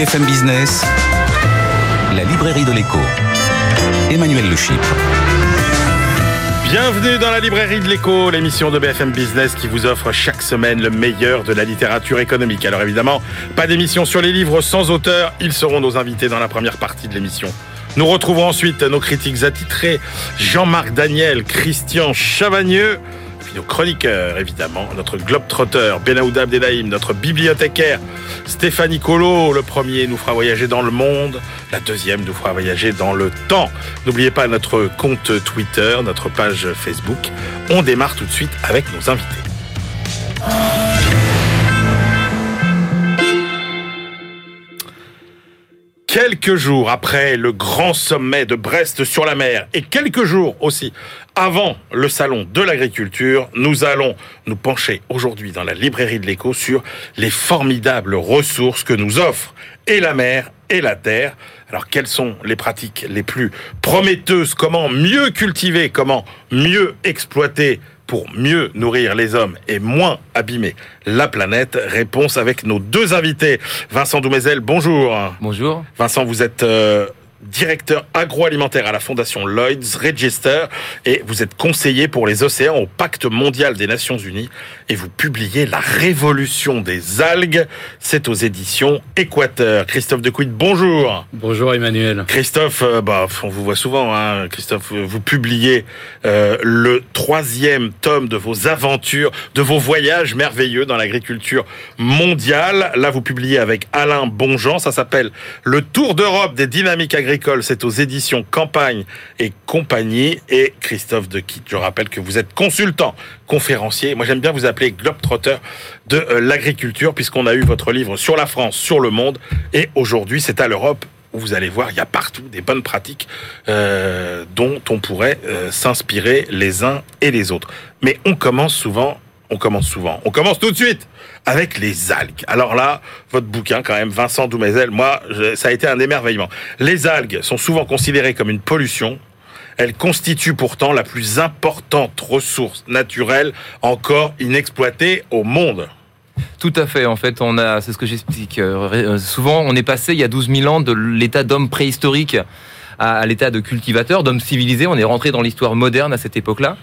BFM Business, la librairie de l'écho. Emmanuel Le. Bienvenue dans la librairie de l'écho, l'émission de BFM Business qui vous offre chaque semaine le meilleur de la littérature économique. Alors évidemment, pas d'émission sur les livres sans auteur, ils seront nos invités dans la première partie de l'émission. Nous retrouvons ensuite nos critiques attitrés, Jean-Marc Daniel, Christian Chavagneux, nos chroniqueurs évidemment, notre globe-trotteur Benaouda Abdelhaim, notre bibliothécaire Stéphanie Colo, le premier nous fera voyager dans le monde, la deuxième nous fera voyager dans le temps. N'oubliez pas notre compte Twitter, notre page Facebook. On démarre tout de suite avec nos invités. Quelques jours après le grand sommet de Brest sur la mer et quelques jours aussi avant le salon de l'agriculture, nous allons nous pencher aujourd'hui dans la librairie de l'écho sur les formidables ressources que nous offrent et la mer et la terre. Alors quelles sont les pratiques les plus prometteuses? Comment mieux cultiver? Comment mieux exploiter pour mieux nourrir les hommes et moins abîmer la planète Réponse avec nos deux invités. Vincent Doumézel, bonjour. Bonjour. Vincent, vous êtes euh, directeur agroalimentaire à la Fondation Lloyd's Register et vous êtes conseiller pour les océans au Pacte mondial des Nations Unies et vous publiez La révolution des algues. C'est aux éditions Équateur. Christophe Dequid, bonjour. Bonjour Emmanuel. Christophe, euh, bah, on vous voit souvent, hein. Christophe, vous publiez euh, le troisième tome de vos aventures, de vos voyages merveilleux dans l'agriculture mondiale. Là, vous publiez avec Alain Bonjean, ça s'appelle Le Tour d'Europe des dynamiques agricoles c'est aux éditions Campagne et compagnie. Et Christophe de Quitte, je rappelle que vous êtes consultant, conférencier. Moi, j'aime bien vous appeler globe-trotter de euh, l'agriculture, puisqu'on a eu votre livre sur la France, sur le monde. Et aujourd'hui, c'est à l'Europe où vous allez voir, il y a partout des bonnes pratiques euh, dont on pourrait euh, s'inspirer les uns et les autres. Mais on commence souvent on commence souvent. On commence tout de suite avec les algues. Alors là, votre bouquin quand même, Vincent Doumézel, moi, ça a été un émerveillement. Les algues sont souvent considérées comme une pollution. Elles constituent pourtant la plus importante ressource naturelle encore inexploitée au monde. Tout à fait. En fait, on a, c'est ce que j'explique. Euh, souvent, on est passé il y a 12 000 ans de l'état d'homme préhistorique à l'état de cultivateur, d'homme civilisé. On est rentré dans l'histoire moderne à cette époque-là.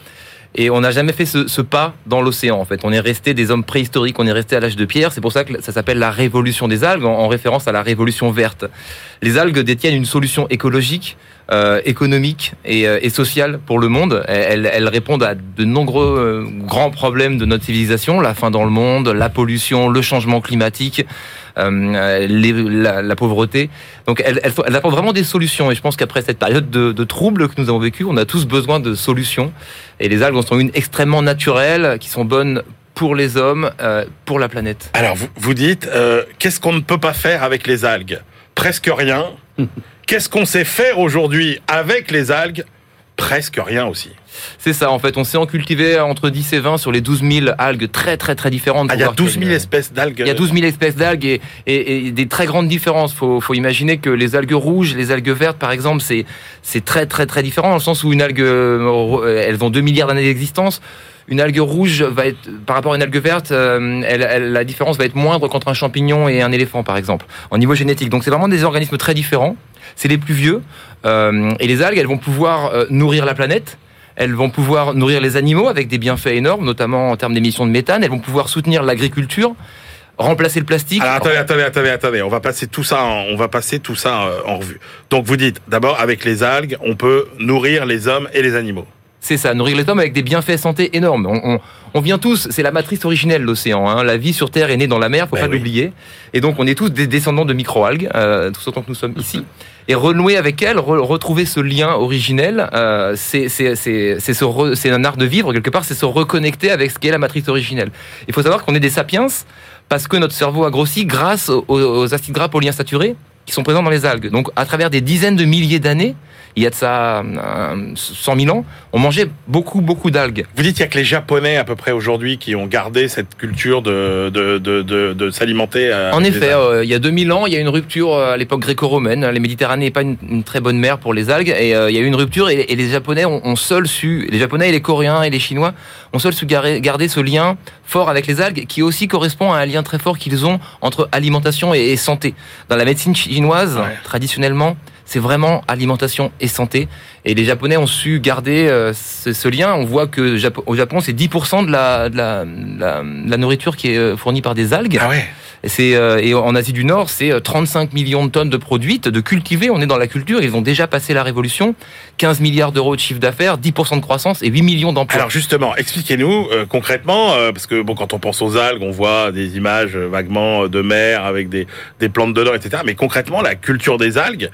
Et on n'a jamais fait ce, pas dans l'océan, en fait. On est resté des hommes préhistoriques, on est resté à l'âge de pierre. C'est pour ça que ça s'appelle la révolution des algues, en, référence à la révolution verte. Les algues détiennent une solution écologique, euh, économique et, euh, et, sociale pour le monde. Elles, elles répondent à de nombreux euh, grands problèmes de notre civilisation, la faim dans le monde, la pollution, le changement climatique. Euh, les, la, la, pauvreté. Donc elles, elles, elles, apportent vraiment des solutions. Et je pense qu'après cette période de, de troubles que nous avons vécu, on a tous besoin de solutions. Et les algues en sont une extrêmement naturelle, qui sont bonnes pour les hommes, euh, pour la planète. Alors vous, vous dites, euh, qu'est-ce qu'on ne peut pas faire avec les algues? Presque rien. Qu'est-ce qu'on sait faire aujourd'hui avec les algues? Presque rien aussi. C'est ça, en fait. On sait en cultiver entre 10 et 20 sur les 12 000 algues très, très, très différentes. Ah, il y a 12 000 espèces d'algues. Il y a 12 000 espèces d'algues et, et, et, des très grandes différences. Faut, faut imaginer que les algues rouges, les algues vertes, par exemple, c'est, c'est très, très, très différent dans le sens où une algue, euh, elles ont 2 milliards d'années d'existence une algue rouge va être par rapport à une algue verte, euh, elle, elle, la différence va être moindre qu'entre un champignon et un éléphant, par exemple, en niveau génétique. Donc c'est vraiment des organismes très différents. C'est les plus vieux euh, et les algues, elles vont pouvoir euh, nourrir la planète. Elles vont pouvoir nourrir les animaux avec des bienfaits énormes, notamment en termes d'émissions de méthane. Elles vont pouvoir soutenir l'agriculture remplacer le plastique. Alors, attendez, attendez, attendez, attendez. On va passer tout ça, en, on va passer tout ça en revue. Donc vous dites, d'abord, avec les algues, on peut nourrir les hommes et les animaux. C'est ça, nourrir les hommes avec des bienfaits santé énormes. On, on, on vient tous, c'est la matrice originelle l'océan. Hein. La vie sur Terre est née dans la mer, faut ben pas oui. l'oublier. Et donc on est tous des descendants de microalgues, euh, tout autant que nous sommes ici. Et renouer avec elles, re retrouver ce lien originel, euh, c'est c'est un art de vivre quelque part, c'est se reconnecter avec ce qu'est la matrice originelle. Il faut savoir qu'on est des sapiens parce que notre cerveau a grossi grâce aux, aux acides gras polyinsaturés qui sont présents dans les algues. Donc à travers des dizaines de milliers d'années, il y a de ça 100 000 ans, on mangeait beaucoup, beaucoup d'algues. Vous dites qu'il n'y a que les Japonais à peu près aujourd'hui qui ont gardé cette culture de, de, de, de, de s'alimenter. En effet, euh, il y a 2000 ans, il y a une rupture euh, à l'époque gréco-romaine. Les Méditerranées n'est pas une, très bonne mer pour les algues, et euh, il y a eu une rupture, et, les Japonais ont, ont seuls su, les Japonais et les Coréens et les Chinois ont seuls su garder ce lien fort avec les algues, qui aussi correspond à un lien très fort qu'ils ont entre alimentation et, santé. Dans la médecine traditionnellement, c'est vraiment alimentation et santé. Et les Japonais ont su garder euh, ce, lien. On voit que au Japon, c'est 10% de la, de la, la, nourriture qui est euh, fournie par des algues. Ah ouais. Euh, et en Asie du Nord, c'est 35 millions de tonnes de produits, de cultivés. On est dans la culture. Ils ont déjà passé la révolution. 15 milliards d'euros de chiffre d'affaires, 10% de croissance et 8 millions d'emplois. Alors justement, expliquez-nous concrètement, parce que quand on pense aux algues, on voit des images vaguement de mer avec des, des plantes dedans, etc. Mais concrètement, la culture des algues,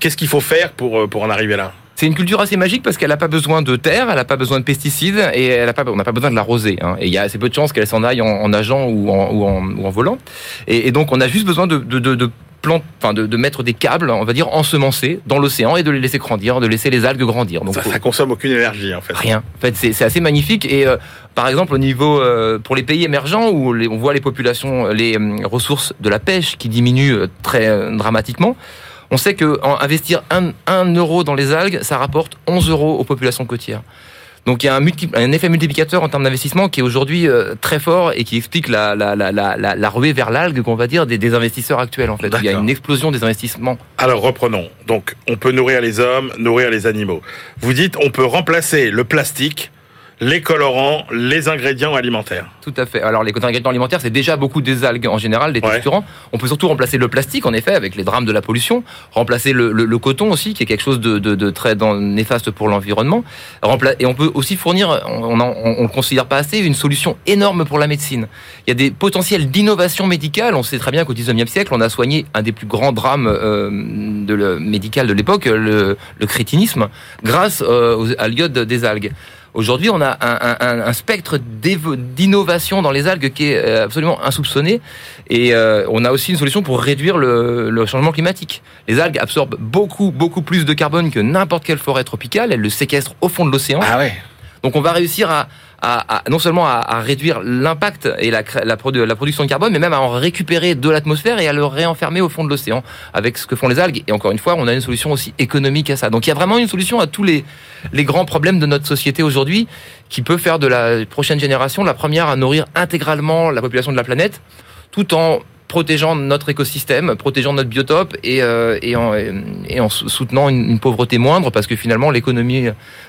qu'est-ce qu'il faut faire pour en arriver là? C'est une culture assez magique parce qu'elle n'a pas besoin de terre, elle n'a pas besoin de pesticides et elle a pas, on n'a pas besoin de l'arroser. Hein. Et il y a assez peu de chances qu'elle s'en aille en, nageant ou en, ou en, volant. Et, donc on a juste besoin de, de, de, de enfin de, mettre des câbles, on va dire ensemencés dans l'océan et de les laisser grandir, de laisser les algues grandir. Donc ça, ça consomme aucune énergie en fait. Rien. En fait, c'est assez magnifique et euh, par exemple au niveau euh, pour les pays émergents où on voit les populations, les euh, ressources de la pêche qui diminuent très dramatiquement. On sait que investir 1, euro dans les algues, ça rapporte 11 euros aux populations côtières. Donc il y a un, un effet multiplicateur en termes d'investissement qui est aujourd'hui euh, très fort et qui explique la, la, la, la ruée vers l'algue qu'on va dire des, investisseurs actuels en fait. Il y a une explosion des investissements. Alors reprenons. Donc on peut nourrir les hommes, nourrir les animaux. Vous dites on peut remplacer le plastique les colorants, les ingrédients alimentaires. Tout à fait. Alors les ingrédients alimentaires, c'est déjà beaucoup des algues en général, des texturants. On peut surtout remplacer le plastique, en effet, avec les drames de la pollution. Remplacer le, coton aussi, qui est quelque chose de, très néfaste pour l'environnement. Et on peut aussi fournir, on ne le considère pas assez, une solution énorme pour la médecine. Il y a des potentiels d'innovation médicale. On sait très bien qu'au 19e siècle, on a soigné un des plus grands drames euh, de le, médical de l'époque, le, crétinisme, grâce euh, à l'iode des algues. Aujourd'hui, on a un, spectre d'innovation dans les algues qui est euh, absolument insoupçonné. Et euh, on a aussi une solution pour réduire le, changement climatique. Les algues absorbent beaucoup, beaucoup plus de carbone que n'importe quelle forêt tropicale. Elles le séquestrent au fond de l'océan. Ah ouais. Donc on va réussir à, non seulement à, réduire l'impact et la, la, production de carbone, mais même à en récupérer de l'atmosphère et à le réenfermer au fond de l'océan avec ce que font les algues. Et encore une fois, on a une solution aussi économique à ça. Donc il y a vraiment une solution à tous les, les grands problèmes de notre société aujourd'hui qui peut faire de la prochaine génération la première à nourrir intégralement la population de la planète tout en protégeant notre écosystème, protégeant notre biotope et, euh, et, en, et en, soutenant une, pauvreté moindre parce que finalement l'économie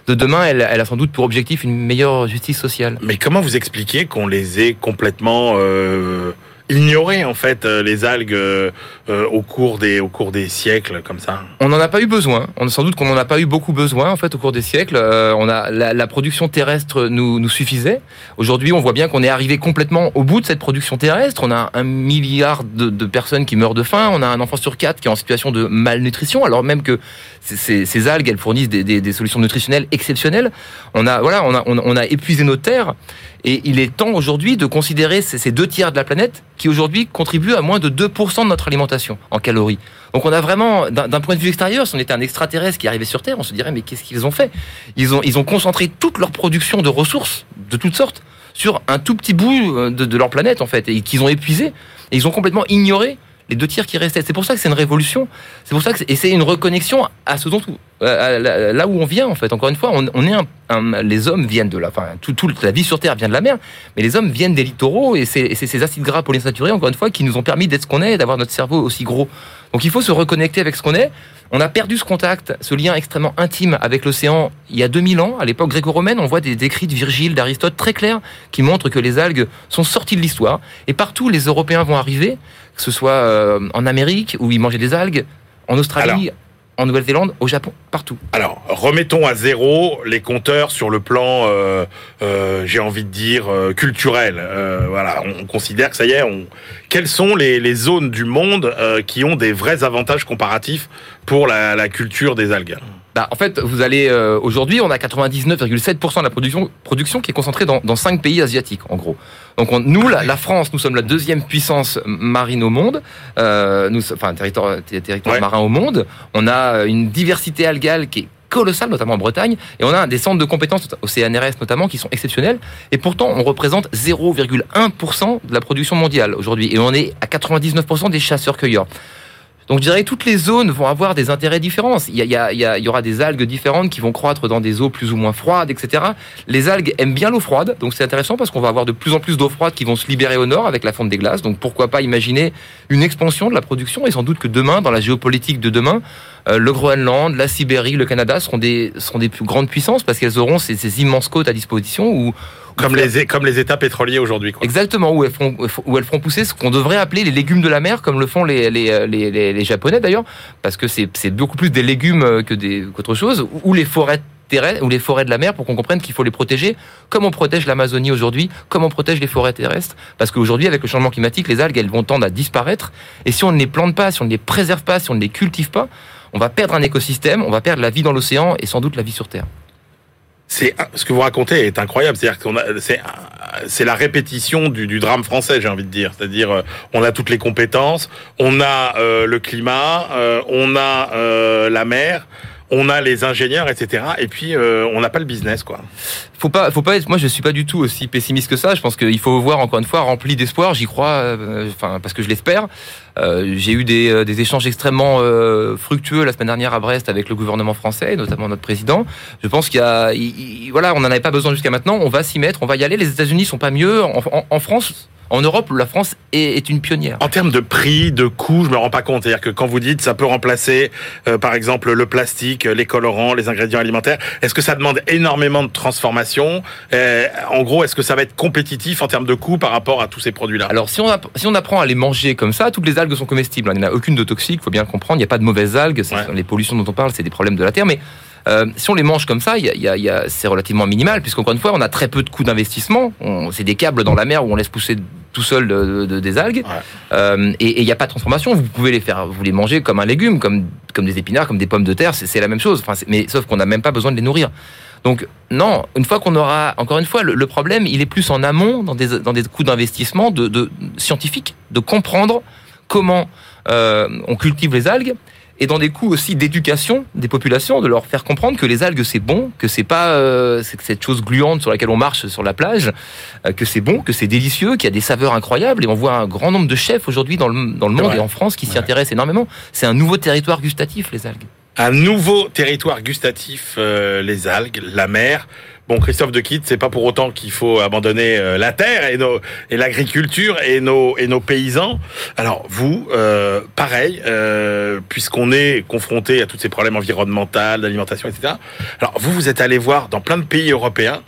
de demain, elle, elle, a sans doute pour objectif une meilleure justice sociale. Mais comment vous expliquez qu'on les ait complètement... Euh ignorer en fait euh, les algues euh, euh, au cours des au cours des siècles comme ça On n'en a pas eu besoin. On sans doute qu'on n'en a pas eu beaucoup besoin en fait au cours des siècles. on a la, production terrestre nous nous suffisait. Aujourd'hui, on voit bien qu'on est arrivé complètement au bout de cette production terrestre. On a un milliard de, personnes qui meurent de faim. On a un enfant sur quatre qui est en situation de malnutrition, alors même que ces, algues elles fournissent des, des, des, solutions nutritionnelles exceptionnelles. On a voilà, on a on, on a épuisé nos terres et il est temps aujourd'hui de considérer ces deux tiers de la planète qui aujourd'hui contribuent à moins de 2% de notre alimentation en calories. Donc on a vraiment, d'un point de vue extérieur, si on était un extraterrestre qui arrivait sur Terre, on se dirait mais qu'est-ce qu'ils ont fait? Ils ont, ils ont concentré toute leur production de ressources de toutes sortes sur un tout petit bout euh, de, de leur planète en fait, et qu'ils ont épuisé, et ils ont complètement ignoré les deux tiers qui restaient. C'est pour ça que c'est une révolution. C'est pour ça que et c'est une reconnexion à ce dont là où on vient en fait. Encore une fois, on, est les hommes viennent de la, enfin, toute la vie sur Terre vient de la mer, mais les hommes viennent des littoraux et c'est ces acides gras polyinsaturés encore une fois qui nous ont permis d'être ce qu'on est, d'avoir notre cerveau aussi gros. Donc il faut se reconnecter avec ce qu'on est. On a perdu ce contact, ce lien extrêmement intime avec l'océan il y a 2000 ans. À l'époque gréco-romaine, on voit des écrits de Virgile, d'Aristote très clairs qui montrent que les algues sont sorties de l'histoire. Et partout, les Européens vont arriver, que ce soit euh, en Amérique où ils mangeaient des algues, en Australie, en Nouvelle-Zélande, au Japon, partout. Alors, remettons à zéro les compteurs sur le plan, euh, euh, j'ai envie de dire, culturel. Voilà, on considère que ça y est. On... Quelles sont les, les zones du monde qui ont des vrais avantages comparatifs pour la, la culture des algues? Bah, en fait, vous allez euh, aujourd'hui, on a 99,7% de la production, production qui est concentrée dans, dans 5 pays asiatiques, en gros. Donc on- nous, la, la France, nous sommes la deuxième puissance marine au monde, euh, nous, enfin territoire, ter- territoire Ouais. marin au monde. On a une diversité algale qui est colossale, notamment en Bretagne, et on a des centres de compétences au CNRS notamment qui sont exceptionnels. Et pourtant, on représente 0,1% de la production mondiale aujourd'hui, et on est à 99% des chasseurs-cueilleurs. Donc je dirais que toutes les zones vont avoir des intérêts différents. Il y, aura des algues différentes qui vont croître dans des eaux plus ou moins froides, etc. Les algues aiment bien l'eau froide, donc c'est intéressant parce qu'on va avoir de plus en plus d'eau froide qui vont se libérer au nord avec la fonte des glaces. Donc pourquoi pas imaginer une expansion de la production et sans doute que demain, dans la géopolitique de demain, euh, le Groenland, la Sibérie, le Canada seront des, seront des plus grandes puissances parce qu'elles auront ces, ces immenses côtes à disposition où Comme les, comme les États pétroliers aujourd'hui. Exactement, où elles, feront, où elles feront pousser ce qu'on devrait appeler les légumes de la mer, comme le font les, les, les, les- les Japonais d'ailleurs, parce que c'est beaucoup plus des légumes euh, que des- qu'autre chose, ou les forêts terrestres, ou les forêts de la mer, pour qu'on comprenne qu'il faut les protéger, comme on protège l'Amazonie aujourd'hui, comme on protège les forêts terrestres, parce qu'aujourd'hui, avec le changement climatique, les algues, elles vont tendre à disparaître, et si on ne les plante pas, si on ne les préserve pas, si on ne les cultive pas, on va perdre un écosystème, on va perdre la vie dans l'océan, et sans doute la vie sur Terre. C'est ce que vous racontez est incroyable. C'est-à-dire qu'on a, c'est, c'est la répétition du, du drame français, j'ai envie de dire. C'est-à-dire, euh, on a toutes les compétences, on a euh, le climat, euh, on a la mer, on a les ingénieurs, etc. Et puis, euh, on n'a pas le business, quoi. faut pas, faut pas être. Moi, je suis pas du tout aussi pessimiste que ça. Je pense qu'il faut voir encore une fois rempli d'espoir. J'y crois, euh, enfin parce que je l'espère. Euh, J'ai eu des, euh, des échanges extrêmement euh, fructueux la semaine dernière à Brest avec le gouvernement français, notamment notre président. Je pense qu'il y a, il- il- voilà, on n'en avait pas besoin jusqu'à maintenant. On va s'y mettre, on va y aller. Les États-Unis sont pas mieux. En, en- en France, en Europe, la France est, est une pionnière. En termes de prix, de coût, je me rends pas compte. C'est-à-dire que quand vous dites ça peut remplacer, euh, par exemple, le plastique, les colorants, les ingrédients alimentaires, est-ce que ça demande énormément de transformation? Euh, En gros, est-ce que ça va être compétitif en termes de coût par rapport à tous ces produits-là? Alors, si on, app- si on apprend à les manger comme ça, toutes les algues sont comestibles. hein. Il n'y en a aucune de toxique, faut bien le comprendre. Il n'y a pas de mauvaises algues. Ouais. Les pollutions dont on parle, c'est des problèmes de la terre. Mais euh, si on les mange comme ça, il il il c'est relativement minimal, puisqu'encore une fois, on a très peu de coûts d'investissement. C'est des câbles dans la mer où on laisse pousser tout seul de- de- des algues. Ouais. Euh, et il n'y a pas de transformation. Vous pouvez les faire, vous les mangez comme un légume, comme, comme des épinards, comme des pommes de terre. C'est la même chose. Enfin, mais sauf qu'on n'a même pas besoin de les nourrir. Donc non, une fois qu'on aura, encore une fois, le, le problème, il est plus en amont, dans des, dans des coûts d'investissement de, de scientifiques, de comprendre comment euh, on cultive les algues, et dans des coûts aussi d'éducation des populations, de leur faire comprendre que les algues c'est bon, que c'est pas euh, cette chose gluante sur laquelle on marche sur la plage, euh, que c'est bon, que c'est délicieux, qu'il y a des saveurs incroyables, et on voit un grand nombre de chefs aujourd'hui dans le, dans le monde et en France qui s'y Ouais. intéressent énormément. C'est un nouveau territoire gustatif, les algues. un nouveau territoire gustatif, euh, les algues, la mer. Bon, Christophe de Kitt, c'est pas pour autant qu'il faut abandonner euh, la terre et, l'agriculture et nos, paysans. Alors vous, euh, pareil, euh, puisqu'on est confronté à tous ces problèmes environnementaux, d'alimentation, etc. Alors vous, vous êtes allé voir dans plein de pays européens.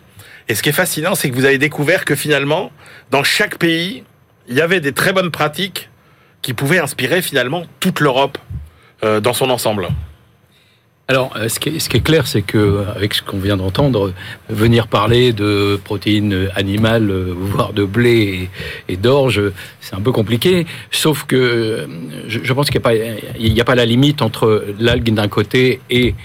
Et ce qui est fascinant, c'est que vous avez découvert que finalement, dans chaque pays, il y avait des très bonnes pratiques qui pouvaient inspirer finalement toute l'Europe dans son ensemble. Alors, euh, ce qui est, ce qui est clair, c'est que euh, avec ce qu'on vient d'entendre, euh, venir parler de protéines animales, voire de blé et, et d'orge, c'est un peu compliqué. Sauf que je, je pense qu'il n'y a, pas- il n'y a pas la limite entre l'algue d'un côté et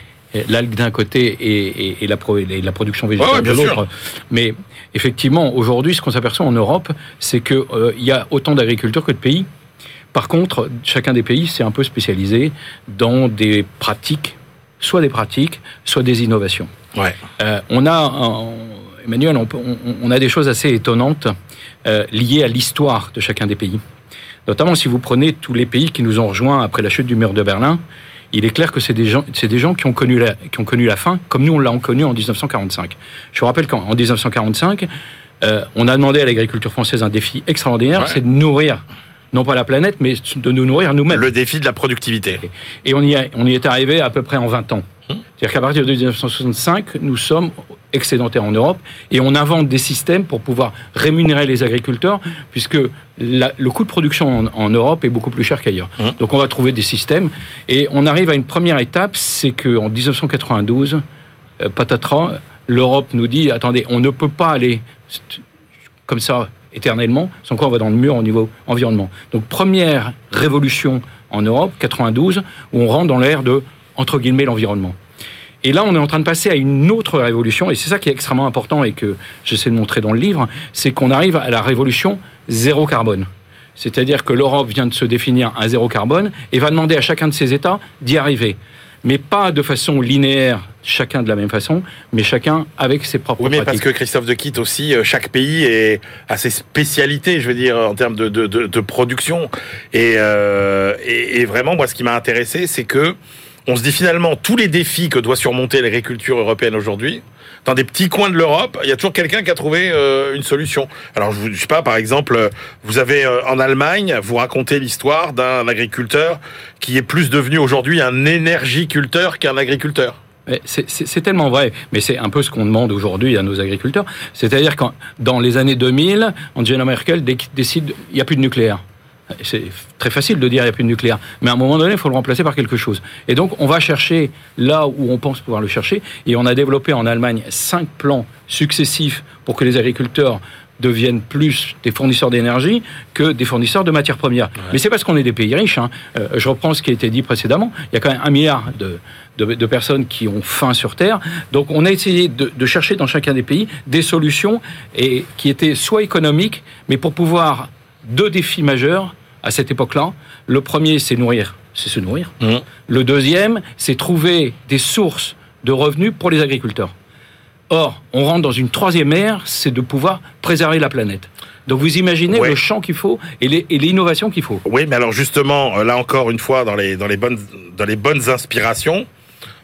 l'algue d'un côté et, et- et la, pro- et la production végétale Ouais, ouais, de l'autre. Mais effectivement, aujourd'hui, ce qu'on s'aperçoit en Europe, c'est que euh, y a autant d'agriculture que de pays. Par contre, chacun des pays s'est un peu spécialisé dans des pratiques, soit des pratiques, soit des innovations. Ouais. Euh, on a, Emmanuel, on, on- on a des choses assez étonnantes euh, liées à l'histoire de chacun des pays. Notamment si vous prenez tous les pays qui nous ont rejoints après la chute du mur de Berlin, il est clair que c'est des gens, c'est des gens qui ont connu la, qui ont connu la faim, comme nous on l'a connu en 1945. Je vous rappelle qu'en en 1945, euh, on a demandé à l'agriculture française un défi extraordinaire, Ouais. c'est de nourrir non pas la planète, mais de nous nourrir nous-mêmes. Le défi de la productivité. Et on y, a- on y est arrivé à peu près en 20 ans. Hum. C'est-à-dire qu'à partir de 1965, nous sommes excédentaires en Europe et on invente des systèmes pour pouvoir rémunérer les agriculteurs, puisque la- le coût de production en, en Europe est beaucoup plus cher qu'ailleurs. Hum. Donc on va trouver des systèmes et on arrive à une première étape, c'est qu'en 1992, euh, patatras, l'Europe nous dit attendez, on ne peut pas aller comme ça éternellement, sans quoi on va dans le mur au niveau environnement. Donc première révolution en Europe, 92, où on rentre dans l'ère de entre guillemets l'environnement. Et là, on est en train de passer à une autre révolution, et c'est ça qui est extrêmement important et que j'essaie de montrer dans le livre, c'est qu'on arrive à la révolution zéro carbone. C'est-à-dire que l'Europe vient de se définir un zéro carbone et va demander à chacun de ses États d'y arriver. Mais pas de façon linéaire, chacun de la même façon, mais chacun avec ses propres Oui, mais parce que Christophe de Quitte aussi, euh, chaque pays est, a ses spécialités, je veux dire, en termes de, de, de, de production. Et, euh, et, et vraiment, moi, ce qui m'a intéressé, c'est que on se dit finalement tous les défis que doit surmonter l'agriculture européenne aujourd'hui. Dans des petits coins de l'Europe, il y a toujours quelqu'un qui a trouvé euh, une solution. Alors, je, je sais pas, par exemple, euh, vous avez euh, en Allemagne, vous racontez l'histoire d'un agriculteur qui est plus devenu aujourd'hui un énergiculteur qu'un agriculteur. C'est tellement vrai, mais c'est un peu ce qu'on demande aujourd'hui à nos agriculteurs. C'est-à-dire quand dans les années 2000, Angela Merkel dé- décide il n'y a plus de nucléaire. C'est très facile de dire il n'y a plus de nucléaire, mais à un moment donné, il faut le remplacer par quelque chose. Et donc, on va chercher là où on pense pouvoir le chercher, et on a développé en Allemagne cinq plans successifs pour que les agriculteurs deviennent plus des fournisseurs d'énergie que des fournisseurs de matières premières. Mais c'est parce qu'on est des pays riches. hein. Euh, je reprends ce qui a été dit précédemment. Il y a quand même un milliard de, de, de personnes qui ont faim sur Terre. Donc on a essayé de, de chercher dans chacun des pays des solutions et qui étaient soit économiques, mais pour pouvoir deux défis majeurs à cette époque-là. Le premier, c'est nourrir, c'est se nourrir. Mhm. Le deuxième, c'est trouver des sources de revenus pour les agriculteurs. Or, on rentre dans une troisième ère, c'est de pouvoir préserver la planète. Donc vous imaginez Ouais. le champ qu'il faut et l'innovation qu'il faut. Oui, mais alors justement, euh, là encore une fois, dans les, dans les, bonnes, dans les bonnes inspirations,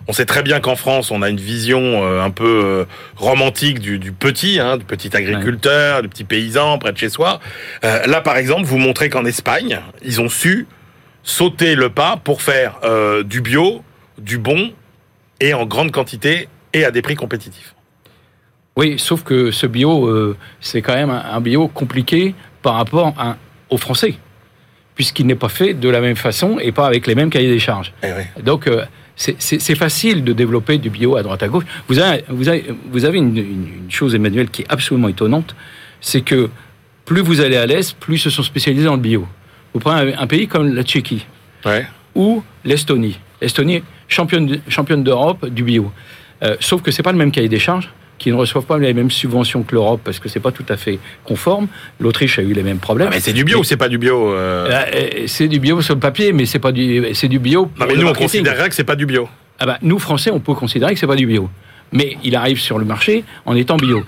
on sait très bien qu'en France, on a une vision euh, un peu euh, romantique du, du petit, hein, du petit agriculteur, du petit paysan près de chez soi. Euh, là, par exemple, vous montrez qu'en Espagne, ils ont su sauter le pas pour faire euh, du bio, du bon, et en grande quantité, et à des prix compétitifs. Oui, sauf que ce bio, euh, c'est quand même un, bio compliqué par rapport à, aux Français, puisqu'il n'est pas fait de la même façon et pas avec les mêmes cahiers des charges. Eh oui. Donc, c'est- facile de développer du bio à droite à gauche. Vous avez, vous avez, vous avez une, une- une chose, Emmanuel, qui est absolument étonnante, c'est que plus vous allez à l'Est, plus ils se sont spécialisés dans le bio. Vous prenez un, un pays comme la Tchéquie Ouais. ou l'Estonie. L'Estonie, championne, championne d'Europe du bio. Euh, sauf que c'est pas le même cahier des charges, qui ne reçoivent pas les mêmes subventions que l'Europe parce que c'est pas tout à fait conforme. L'Autriche a eu les mêmes problèmes. Ah, mais c'est du bio ou c'est pas du bio euh Euh, euh, c'est du bio sur le papier, mais c'est pas du, c'est du bio. Non, pour mais le nous, on considérerait que c'est pas du bio. Ah bah, nous, Français, on peut considérer que c'est pas du bio. Mais il arrive sur le marché en étant bio.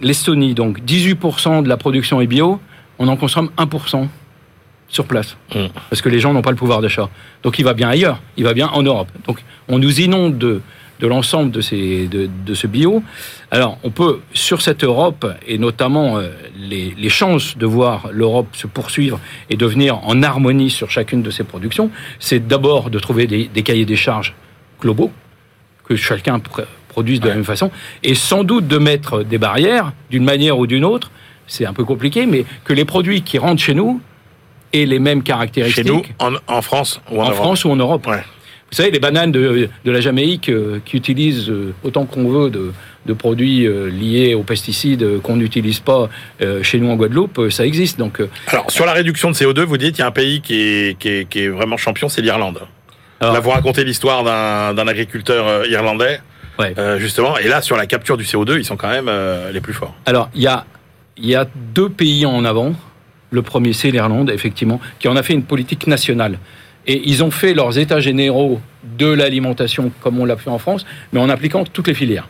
L'Estonie, donc 18% de la production est bio, on en consomme 1% sur place. Mm. Parce que les gens n'ont pas le pouvoir d'achat. Donc il va bien ailleurs, il va bien en Europe. Donc on nous inonde de, de l'ensemble de, ces, de, de ce bio. Alors on peut, sur cette Europe, et notamment euh, les, les chances de voir l'Europe se poursuivre et devenir en harmonie sur chacune de ses productions, c'est d'abord de trouver des, des cahiers des charges globaux, que chacun pr- produise de la même façon, et sans doute de mettre des barrières, d'une manière ou d'une autre, c'est un peu compliqué, mais que les produits qui rentrent chez nous aient les mêmes Chez caractéristiques nous, en, en France ou en, en Europe. France ou en Europe. Ouais. Vous savez, les bananes de, de la Jamaïque euh, qui utilisent euh, autant qu'on veut de, de produits euh, liés aux pesticides qu'on n'utilise pas chez nous en Guadeloupe, ça existe. Donc, Alors, sur la réduction de CO2, vous dites qu'il y a un pays qui est, qui est, qui est vraiment champion, c'est l'Irlande. Là, vous racontez l'histoire d'un agriculteur irlandais, ouais. justement. Et là, sur la capture du CO2, ils sont quand même les plus forts. Alors, il y a, il y a deux pays en avant. Le premier, c'est l'Irlande, effectivement, qui en a fait une politique nationale. Et ils ont fait leurs états généraux de l'alimentation comme on l'a fait en France, mais en appliquant toutes les filières.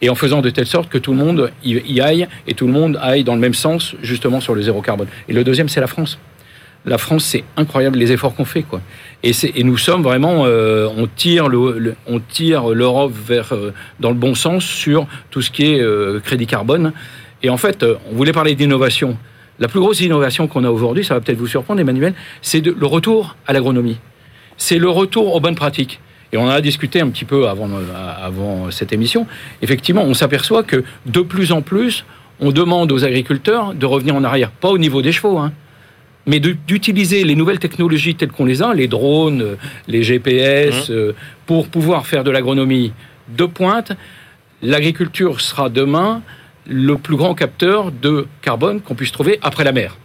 Et en faisant de telle sorte que tout le monde y aille et tout le monde aille dans le même sens, justement, sur le zéro carbone. Et le deuxième, c'est la France. La France, c'est incroyable les efforts qu'on fait, quoi. Et, nous sommes vraiment, euh, on tire tire l'Europe vers euh, dans le bon sens sur tout ce qui est euh, crédit carbone. Et en fait, on voulait parler d'innovation. La plus grosse innovation qu'on a aujourd'hui, ça va peut-être vous surprendre, Emmanuel, c'est le retour à l'agronomie. C'est le retour aux bonnes pratiques. Et on en a discuté un petit peu avant, euh, avant cette émission. Effectivement, on s'aperçoit que de plus en plus, on demande aux agriculteurs de revenir en arrière. Pas au niveau des chevaux, hein, mais d'utiliser les nouvelles technologies telles qu'on les a, les drones, euh, les GPS, euh, pour pouvoir faire de l'agronomie de pointe. L'agriculture sera demain le plus grand capteur de carbone qu'on puisse trouver après la mer.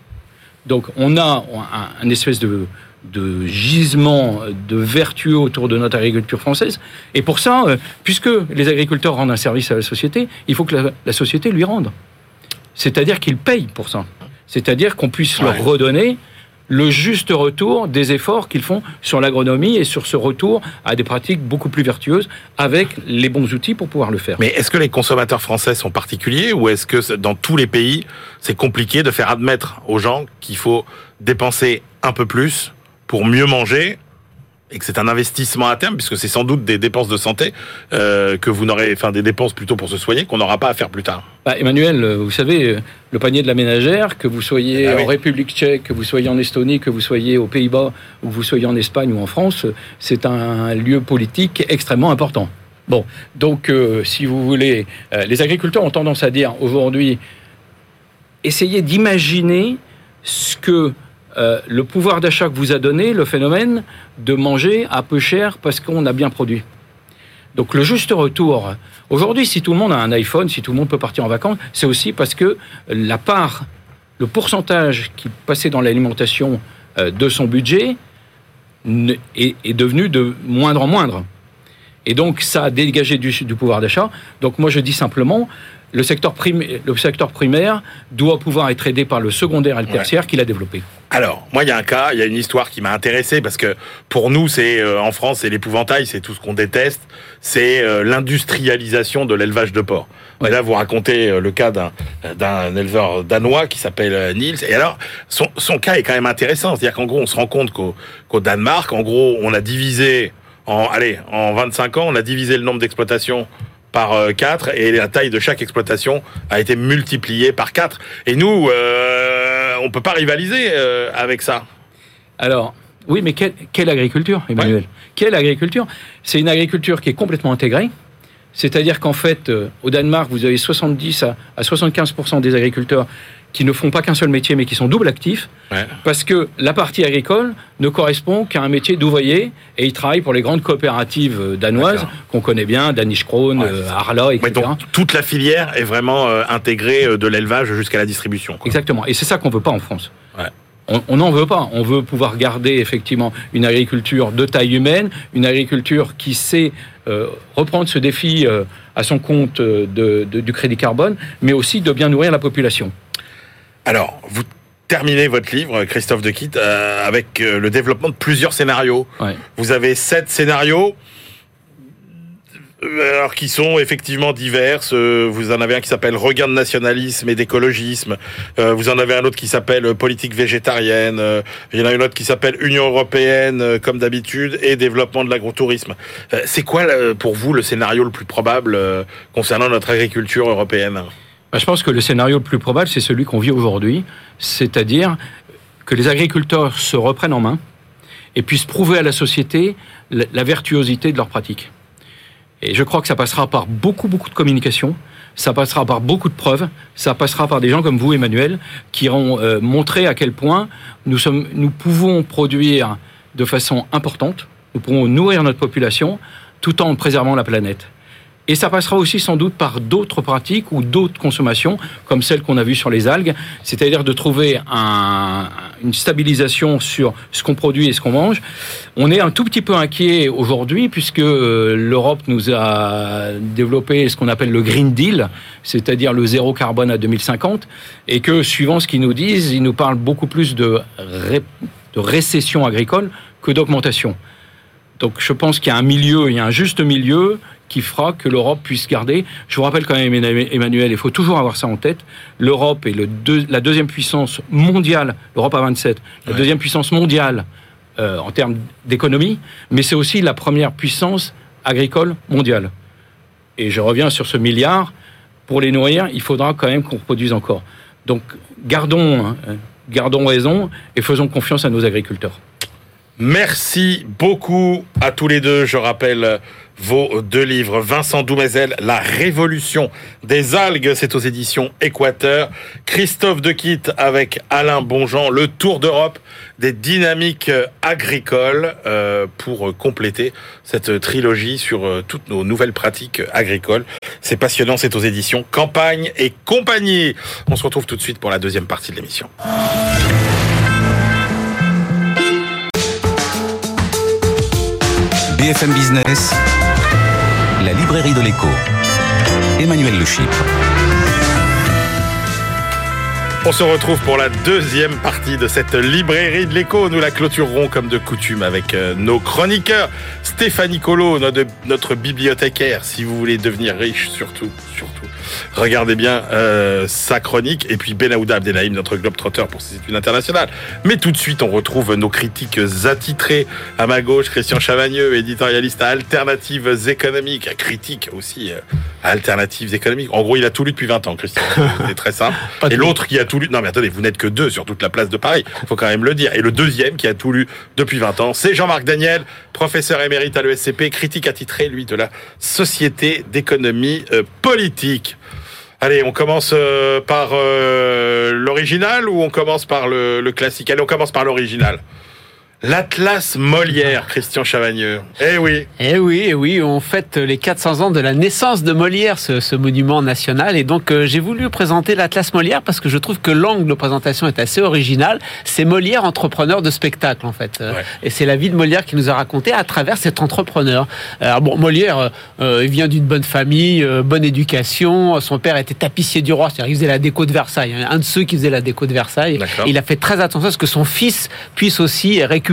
Donc on a un, un espèce de, de gisements de vertueux autour de notre agriculture française. Et pour ça, euh, puisque les agriculteurs rendent un service à la société, il faut que la, la société lui rende. C'est-à-dire qu'ils payent pour ça. C'est-à-dire qu'on puisse leur redonner le juste retour des efforts qu'ils font sur l'agronomie et sur ce retour à des pratiques beaucoup plus vertueuses avec les bons outils pour pouvoir le faire. Mais est-ce que les consommateurs français sont particuliers ou est-ce que dans tous les pays, c'est compliqué de faire admettre aux gens qu'il faut dépenser un peu plus pour mieux manger et que c'est un investissement à terme puisque c'est sans doute des dépenses de santé euh, que vous n'aurez, enfin des dépenses plutôt pour se soigner qu'on n'aura pas à faire plus tard. Bah, Emmanuel, euh, vous savez, euh, le panier de la ménagère, que vous soyez Ah oui. en République tchèque, que vous soyez en Estonie, que vous soyez aux Pays-Bas, ou que vous soyez en Espagne ou en France, c'est un lieu politique extrêmement important. Bon, donc euh, si vous voulez, euh, les agriculteurs ont tendance à dire aujourd'hui, essayez d'imaginer ce que euh, le pouvoir d'achat que vous a donné, le phénomène de manger à peu cher parce qu'on a bien produit. Donc le juste retour. Aujourd'hui, si tout le monde a un iPhone, si tout le monde peut partir en vacances, c'est aussi parce que la part, le pourcentage qui passait dans l'alimentation euh, de son budget est, devenu de moindre en moindre. Et donc ça a dégagé du pouvoir d'achat. Donc moi je dis simplement, le secteur, prim- le secteur primaire doit pouvoir être aidé par le secondaire et le tertiaire qu'il a développé. Alors, moi, il y a un cas, il y a une histoire qui m'a intéressé parce que pour nous, c'est euh, en France, c'est l'épouvantail, c'est tout ce qu'on déteste, c'est euh, l'industrialisation de l'élevage de porc. Ouais. Et là, vous racontez euh, le cas d'un d'un éleveur danois qui s'appelle Niels. Et alors, son, son cas est quand même intéressant. C'est-à-dire qu'en gros, on se rend compte qu'au qu'au Danemark, en gros, on a divisé en allez, en 25 ans, on a divisé le nombre d'exploitations par 4 et la taille de chaque exploitation a été multipliée par 4. Et nous, euh, on peut pas rivaliser euh, avec ça. Alors, oui, mais quelle, quelle agriculture, Emmanuel Quelle agriculture? C'est une agriculture qui est complètement intégrée. C'est-à-dire qu'en fait, euh, au Danemark, vous avez 70 à, à 75% des agriculteurs qui ne font pas qu'un seul métier, mais qui sont double actifs, Ouais. parce que la partie agricole ne correspond qu'à un métier d'ouvrier, et ils travaillent pour les grandes coopératives euh, danoises, qu'on connaît bien, Danish Krone, Ouais. euh, Arla, etc. Ouais, donc toute la filière est vraiment euh, intégrée de l'élevage jusqu'à la distribution. quoi. Exactement. Et c'est ça qu'on veut pas en France. On- n'en veut pas. On veut pouvoir garder effectivement une agriculture de taille humaine, une agriculture qui sait euh, reprendre ce défi euh, à son compte de- de- du crédit carbone, mais aussi de bien nourrir la population. Alors, vous terminez votre livre, Christophe de Kitt, euh, avec euh, le développement de plusieurs scénarios. Ouais. Vous avez sept scénarios. euh, Alors qui sont effectivement diverses. Euh, Vous en avez un qui s'appelle regain de nationalisme et d'écologisme. Vous en avez un autre qui s'appelle politique végétarienne. Il y en a une autre qui s'appelle Union européenne comme d'habitude et développement de l'agrotourisme. C'est quoi pour vous le scénario le plus probable concernant notre agriculture européenne? Je pense que le scénario le plus probable, c'est celui qu'on vit aujourd'hui, c'est-à-dire que les agriculteurs se reprennent en main et puissent prouver à la société la, vertuosité de leurs pratiques. Et je crois que ça passera par beaucoup, beaucoup de communication, ça passera par beaucoup de preuves, ça passera par des gens comme vous, Emmanuel, qui iront euh, montrer à quel point nous pouvons produire de façon importante, nous pouvons nourrir notre population tout en préservant la planète. Et ça passera aussi sans doute par d'autres pratiques ou d'autres consommations, comme celle qu'on a vue sur les algues, c'est-à-dire de trouver un- une stabilisation sur ce qu'on produit et ce qu'on mange. On est un tout petit peu inquiet aujourd'hui puisque euh, l'Europe nous a développé ce qu'on appelle le Green Deal, c'est-à-dire le zéro carbone à 2050, et que suivant ce qu'ils nous disent, ils nous parlent beaucoup plus de récession agricole que d'augmentation. Donc je pense qu'il y a un milieu, il y a un juste milieu qui fera que l'Europe puisse garder. Je vous rappelle quand même, Emmanuel, il faut toujours avoir ça en tête. L'Europe est le deux- la deuxième puissance mondiale, l'Europe à 27, la Ouais. deuxième puissance mondiale euh, en termes d'économie, mais c'est aussi la première puissance agricole mondiale. Et je reviens sur ce milliard. Pour les nourrir, il faudra quand même qu'on produise encore. Donc gardons, hein, gardons raison et faisons confiance à nos agriculteurs. Merci beaucoup à tous les deux. Je rappelle vos deux livres. Vincent Doumézel, La Révolution des algues, c'est aux éditions Équateur. Christophe Dequitte avec Alain Bonjean, Le Tour d'Europe des dynamiques agricoles euh, pour compléter cette trilogie sur euh, toutes nos nouvelles pratiques agricoles. C'est passionnant, c'est aux éditions Campagne et compagnie. On se retrouve tout de suite pour la deuxième partie de l'émission. BFM Business, la librairie de l'écho. Emmanuel Le Chypre. On se retrouve pour la deuxième partie de cette librairie de l'écho. Nous la clôturerons comme de coutume avec euh, nos chroniqueurs. Stéphanie Colo, notre, notre bibliothécaire, si vous voulez devenir riche, surtout, surtout. Regardez bien euh, sa chronique. Et puis Benaouda Abdelhaim, notre globe-trotter pour ses études internationales. Mais tout de suite, on retrouve nos critiques attitrés. À ma gauche, Christian Chavagneux, éditorialiste à Alternatives économiques. Critique aussi euh, à Alternatives économiques. En gros, il a tout lu depuis 20 ans, Christian. C'est très simple. Et l'autre qui a Non mais attendez, vous n'êtes que deux sur toute la place de Paris. faut quand même le dire. Et le deuxième qui a tout lu depuis 20 ans, c'est Jean-Marc Daniel, professeur émérite à l'ESCP, critique attitré, lui, de la Société d'économie euh, politique. Allez, on commence euh, par euh, l'original ou on commence par le classique? Allez, on commence par l'original. L'Atlas Molière, Christian Chavagneux. Eh oui, Eh oui, eh oui, on fête les 400 ans de la naissance de Molière, ce, ce monument national. Et donc, euh, j'ai voulu présenter l'Atlas Molière parce que je trouve que l'angle de présentation est assez original. C'est Molière, entrepreneur de spectacle, en fait. Ouais. Et c'est la vie de Molière qui nous a raconté à travers cet entrepreneur. Alors bon, Molière, euh, euh, il vient d'une bonne famille, euh, bonne éducation. Son père était tapissier du roi, c'est-à-dire qu'il faisait la déco de Versailles. Un de ceux qui faisait la déco de Versailles. Il a fait très attention à ce que son fils puisse aussi récupérer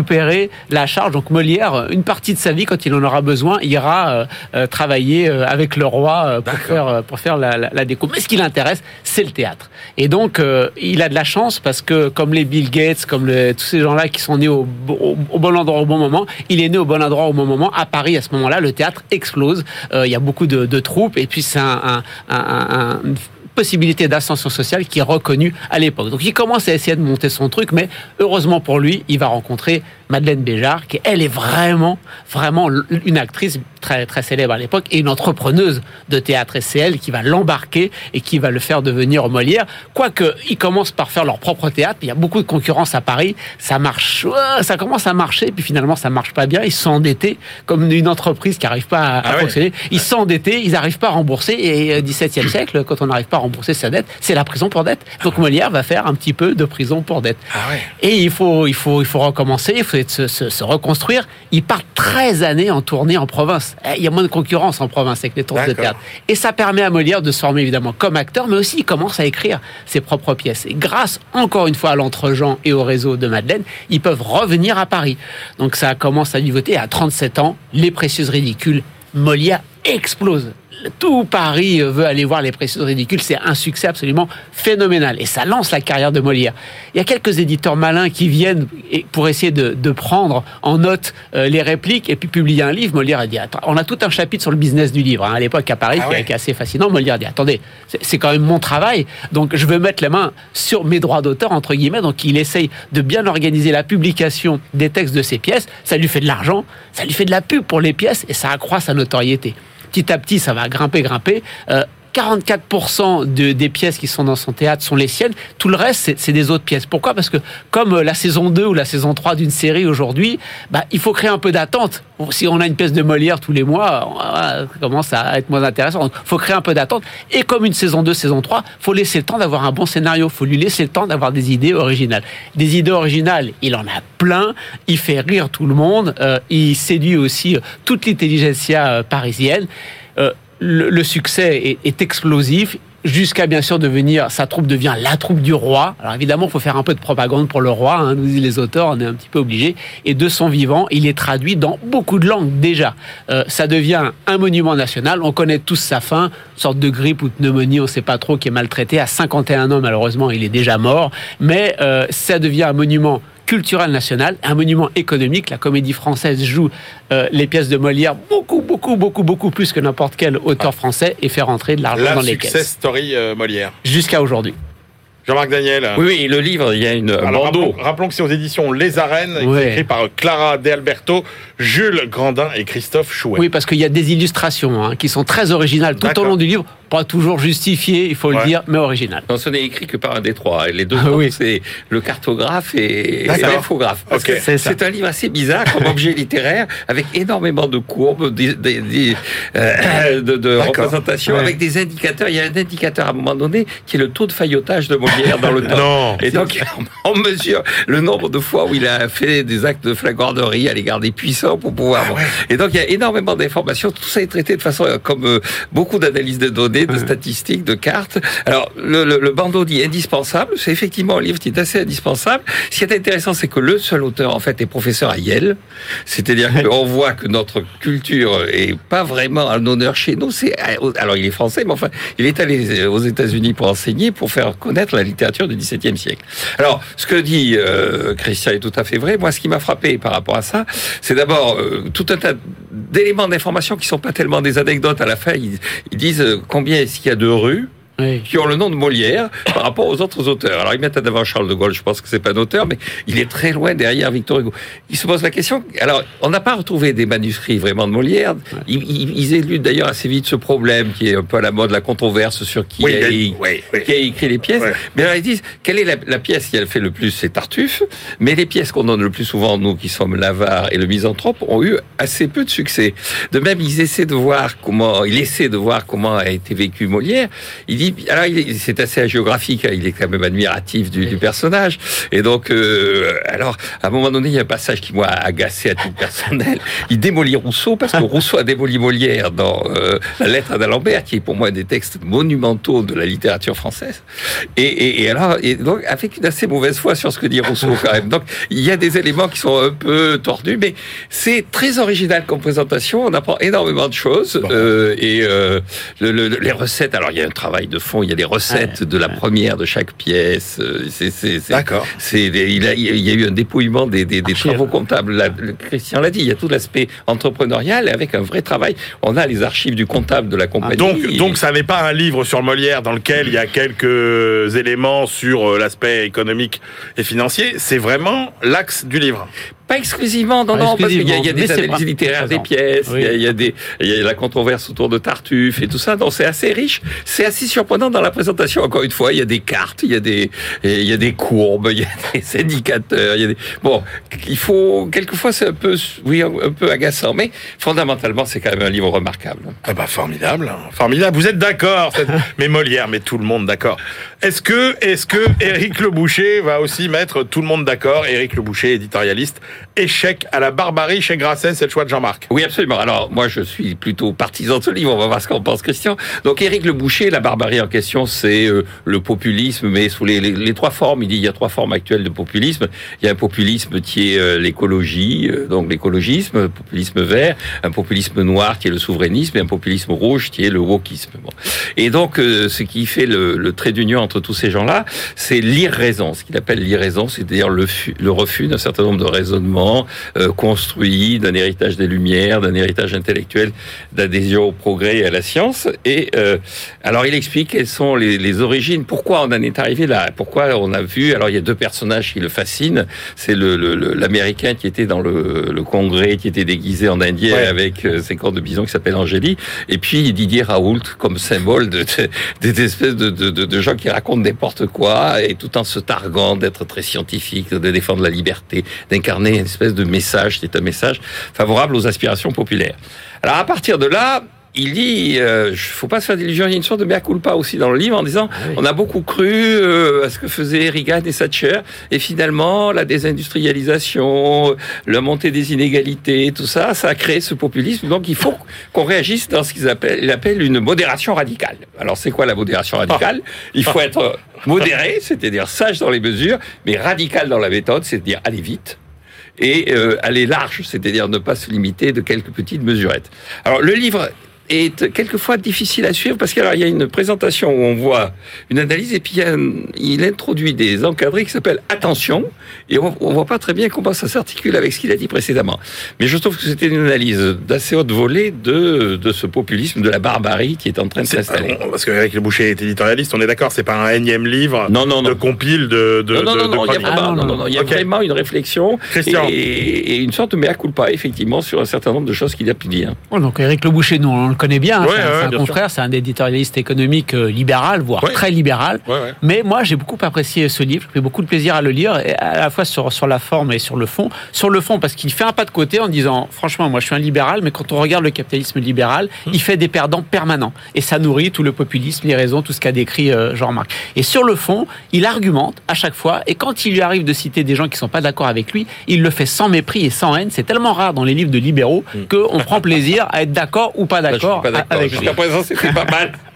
la charge. Donc Molière, une partie de sa vie, quand il en aura besoin, ira euh, euh, travailler euh, avec le roi pour faire pour faire la, la, la déco. Mais ce qui l'intéresse, c'est le théâtre. Et donc euh, il a de la chance parce que comme les Bill Gates, comme tous ces gens-là qui sont nés au, au- au bon endroit au bon moment, il est né au bon endroit au bon moment. À Paris, à ce moment-là, le théâtre explose. Euh, il y a beaucoup de, de troupes et puis c'est un, un, un, un- une possibilité d'ascension sociale qui est reconnue à l'époque. Donc il commence à essayer de monter son truc, mais heureusement pour lui, il va rencontrer Madeleine Béjart, qui elle est vraiment, vraiment une actrice très très célèbre à l'époque et une entrepreneuse de théâtre. Et c'est elle qui va l'embarquer et qui va le faire devenir Molière. Quoique ils commencent par faire leur propre théâtre, il y a beaucoup de concurrence à Paris, ça marche, ça commence à marcher, puis finalement ça marche pas bien. Ils sont endettés comme une entreprise qui n'arrive pas à, à Ah ouais. fonctionner. Ils sont endettés, ils n'arrivent pas à rembourser. Et au XVIIe siècle, quand on n'arrive pas à rembourser sa dette, c'est la prison pour dette. Donc Molière va faire un petit peu de prison pour dette. Ah ouais. Et il faut, il faut, il faut recommencer, il faut se, se- se reconstruire. Il part 13 années en tournée en province. Eh, Il y a moins de concurrence en province avec les tours de théâtre. Et ça permet à Molière de se former évidemment comme acteur, mais aussi il commence à écrire ses propres pièces. Et grâce, encore une fois, à l'entre-gens et au réseau de Madeleine, ils peuvent revenir à Paris. Donc ça commence à vivoter à 37 ans, Les Précieuses Ridicules. Molière explose. Tout Paris veut aller voir Les Précieuses Ridicules. C'est un succès absolument phénoménal. Et ça lance la carrière de Molière. Il y a quelques éditeurs malins qui viennent pour essayer de, de prendre en note euh, les répliques et puis publier un livre. Molière a dit, on a tout un chapitre sur le business du livre hein, à l'époque à Paris Ah qui, est- ouais. assez fascinant. Molière a dit, attendez, c'est- quand même mon travail, donc je veux mettre les mains sur mes droits d'auteur, entre guillemets. Donc il essaye de bien organiser la publication des textes de ses pièces. Ça lui fait de l'argent, ça lui fait de la pub pour les pièces et ça accroît sa notoriété. Petit à petit, ça va grimper, grimper. Euh, 44% de- des pièces qui sont dans son théâtre sont les siennes. Tout le reste, c'est- des autres pièces. Pourquoi? Parce que comme euh, la saison 2 ou la saison 3 d'une série aujourd'hui, bah, il faut créer un peu d'attente. Si on a une pièce de Molière tous les mois, euh, ça commence à être moins intéressant. Donc, faut créer un peu d'attente. Et comme une saison 2, saison 3, faut laisser le temps d'avoir un bon scénario. faut lui laisser le temps d'avoir des idées originales. Des idées originales, il en a plein. Il fait rire tout le monde. Euh, il séduit aussi euh, toute l'intelligentsia parisienne. Le, succès est, explosif jusqu'à bien sûr devenir, sa troupe devient la troupe du roi. Alors évidemment, il faut faire un peu de propagande pour le roi, hein, nous disent les auteurs, on est un petit peu obligé. Et de son vivant, il est traduit dans beaucoup de langues déjà. Euh, ça devient un monument national, on connaît tous sa fin, sorte de grippe ou de pneumonie, on ne sait pas trop, qui est maltraité. À 51 ans, malheureusement, il est déjà mort. Mais euh, ça devient un monument culturel national, un monument économique. La comédie française joue euh, les pièces de Molière beaucoup, beaucoup, beaucoup, beaucoup plus que n'importe quel auteur français et fait rentrer de l'argent La dans les success caisses. story euh, Molière. Jusqu'à aujourd'hui. Jean-Marc Daniel. Oui, oui, le livre, il y a une Alors, bandeau. rappelons, rappelons que c'est aux éditions Les Arènes, Ouais. écrit par Clara De Alberto, Jules Grandin et Christophe Chouet. Oui, parce qu'il y a des illustrations hein, qui sont très originales tout au long du livre Pas toujours justifié, il faut Ouais. le dire, mais original. Non, ce n'est écrit que par un des trois. Les deux Ah autres, oui. c'est le cartographe et, l'infographe. C'est un livre assez bizarre comme objet littéraire, avec énormément de courbes, des, des- des, euh, de, représentations, Ouais. avec des indicateurs. Il y a un indicateur à un moment donné qui est le taux de faillotage de Molière dans le temps. Non. Et donc, on mesure le nombre de fois où il a fait des actes de flagornerie à l'égard des puissants pour pouvoir. bon. Et donc, il y a énormément d'informations. Tout ça est traité de façon euh, comme euh, beaucoup d'analyses de données, de statistiques, de cartes. Alors, le, le, le bandeau dit indispensable. C'est effectivement un livre qui est assez indispensable. Ce qui est intéressant, c'est que le seul auteur, en fait, est professeur à Yale. C'est-à-dire qu'on voit que notre culture est pas vraiment un honneur chez nous. C'est alors il est français, mais enfin, il est allé aux États-Unis pour enseigner, pour faire connaître la littérature du XVIIe siècle. Alors, ce que dit euh, Christian est tout à fait vrai. Moi, ce qui m'a frappé par rapport à ça, c'est d'abord euh, tout un tas d'éléments d'information qui sont pas tellement des anecdotes. À la fin, ils, ils disent euh, combien est-ce qu'il y a de rues Oui. qui ont le nom de Molière par rapport aux autres auteurs. Alors ils mettent en avant Charles de Gaulle, je pense que c'est pas un auteur, mais il est très loin derrière Victor Hugo. Ils se posent la question. Alors on n'a pas retrouvé des manuscrits vraiment de Molière. Ils, ils, ils éludent d'ailleurs assez vite ce problème qui est un peu à la mode, la controverse sur qui, Oui, a, oui, oui, oui. qui a écrit les pièces. Ouais. Mais alors ils disent quelle est la, la pièce qui a fait le plus, c'est Tartuffe. Mais les pièces qu'on donne le plus souvent, nous qui sommes l'avare et le misanthrope, ont eu assez peu de succès. De même, ils essaient de voir comment, il essaie de voir comment a été vécu Molière. Il dit, alors c'est assez hagiographique, hein, il est quand même admiratif du, du personnage. Et donc, euh, alors, à un moment donné, il y a un passage qui m'a agacé à titre personnel. Il démolit Rousseau parce que Rousseau a démoli Molière dans euh, la lettre d'Alembert, qui est pour moi un des textes monumentaux de la littérature française. Et, et, et alors, et donc, avec une assez mauvaise foi sur ce que dit Rousseau quand même. Donc, il y a des éléments qui sont un peu tordus, mais c'est très original comme présentation. On apprend énormément de choses. Euh, et euh, le- le- les recettes, alors il y a un travail de fond, il y a des recettes de la première de chaque pièce. D'accord. il, a, il y a eu un dépouillement des, des, travaux comptables. Le Christian l'a dit, il y a tout l'aspect entrepreneurial et avec un vrai travail. On a les archives du comptable de la compagnie. Donc, Et- donc ça n'est pas un livre sur Molière dans lequel il y a quelques éléments sur euh, l'aspect économique et financier. C'est vraiment l'axe du livre. Pas exclusivement, non, Pas non, parce qu'il y a, il y a exclusivement, des analyses pas- littéraires des pièces, Oui. il, y a, il y a des, il y a la controverse autour de Tartuffe et tout ça, donc c'est assez riche, c'est assez surprenant dans la présentation. Encore une fois, il y a des cartes, il y a des, il y a des courbes, il y a des indicateurs, il y a des, bon, il faut, quelquefois c'est un peu, oui, un, peu agaçant, mais fondamentalement c'est quand même un livre remarquable. Ah bah formidable, hein. formidable. Vous êtes d'accord, mais Molière, mais tout le monde d'accord. Est-ce que, est-ce que Éric Le Boucher va aussi mettre tout le monde d'accord Éric Le Boucher, éditorialiste, échec à la barbarie chez Grasset, c'est le choix de Jean-Marc. Oui, absolument. Alors, moi, je suis plutôt partisan de ce livre. On va voir ce qu'en pense Christian. Donc, Éric Le Boucher, la barbarie en question, c'est euh, le populisme, mais sous les, trois formes. Il dit il y a trois formes actuelles de populisme. Il y a un populisme qui est euh, l'écologie, euh, donc l'écologisme, un populisme vert, un populisme noir qui est le souverainisme, et un populisme rouge qui est le wokisme. Et donc, ce qui fait le, trait d'union entre tous ces gens-là, c'est l'irraison, ce qu'il appelle l'irraison, c'est-à-dire le, le refus d'un certain nombre de raisonnements euh, construits, d'un héritage des Lumières, d'un héritage intellectuel, d'adhésion au progrès et à la science. Et euh, alors, il explique quelles sont les, les origines, pourquoi on en est arrivé là, pourquoi on a vu. Alors, il y a deux personnages qui le fascinent. C'est le, le- le- l'américain qui était dans le, le congrès, qui était déguisé en indien Ouais. avec euh, ses cornes de bison, qui s'appelle Angélie. Et puis Didier Raoult comme symbole de, de- des espèces de, de gens qui racontent n'importe quoi et tout en se targuant d'être très scientifique, de défendre la liberté, d'incarner une espèce de message qui est un message favorable aux aspirations populaires. Alors à partir de là, il dit, euh, faut pas se faire d'illusions, il y a une sorte de mea culpa aussi dans le livre en disant, oui. on a beaucoup cru euh, à ce que faisaient Reagan et Thatcher, et finalement la désindustrialisation, la montée des inégalités, tout ça, ça a créé ce populisme. Donc il faut qu'on réagisse dans ce qu'ils appellent, appellent une modération radicale. Alors c'est quoi la modération radicale? Il faut être modéré, c'est-à-dire sage dans les mesures, mais radical dans la méthode, c'est-à-dire aller vite et euh, aller large, c'est-à-dire ne pas se limiter de quelques petites mesurettes. Alors le livre est quelquefois difficile à suivre parce qu'il y a une présentation où on voit une analyse et puis il, un- introduit des encadrés qui s'appellent attention et on, on voit pas très bien comment ça s'articule avec ce qu'il a dit précédemment. Mais je trouve que c'était une analyse d'assez haute volée de, de ce populisme, de la barbarie qui est en train de s'installer. Parce que Éric Le Boucher est éditorialiste, on est d'accord, c'est pas un énième livre Non, non, de compile de, de, non, non, de- non, de non, il y a chroniques. vraiment, Ah, il y a ok. vraiment une réflexion et, et une sorte de mea culpa, effectivement, sur un certain nombre de choses qu'il a pu dire. Oh, donc Éric Le Boucher, nous, on le connaît bien. hein, Ouais, c'est un- ouais, c'est un bien confrère, c'est un éditorialiste économique euh, libéral, voire Ouais. très libéral. Mais moi, j'ai beaucoup apprécié ce livre. J'ai beaucoup de plaisir à le lire, et à la fois sur, sur la forme et sur le fond. Sur le fond, parce qu'il fait un pas de côté en disant, franchement, moi, je suis un libéral, mais quand on regarde le capitalisme libéral, il fait des perdants permanents. Et ça nourrit tout le populisme, les raisons, tout ce qu'a décrit euh, Jean-Marc. Et sur le fond, il argumente à chaque fois. Et quand il lui arrive de citer des gens qui sont pas d'accord avec lui, il le fait sans mépris et sans haine. C'est tellement rare dans les livres de libéraux qu'on prend plaisir à être d'accord ou pas d'accord d'accord. avec. Jusqu'à présent, c'était pas mal.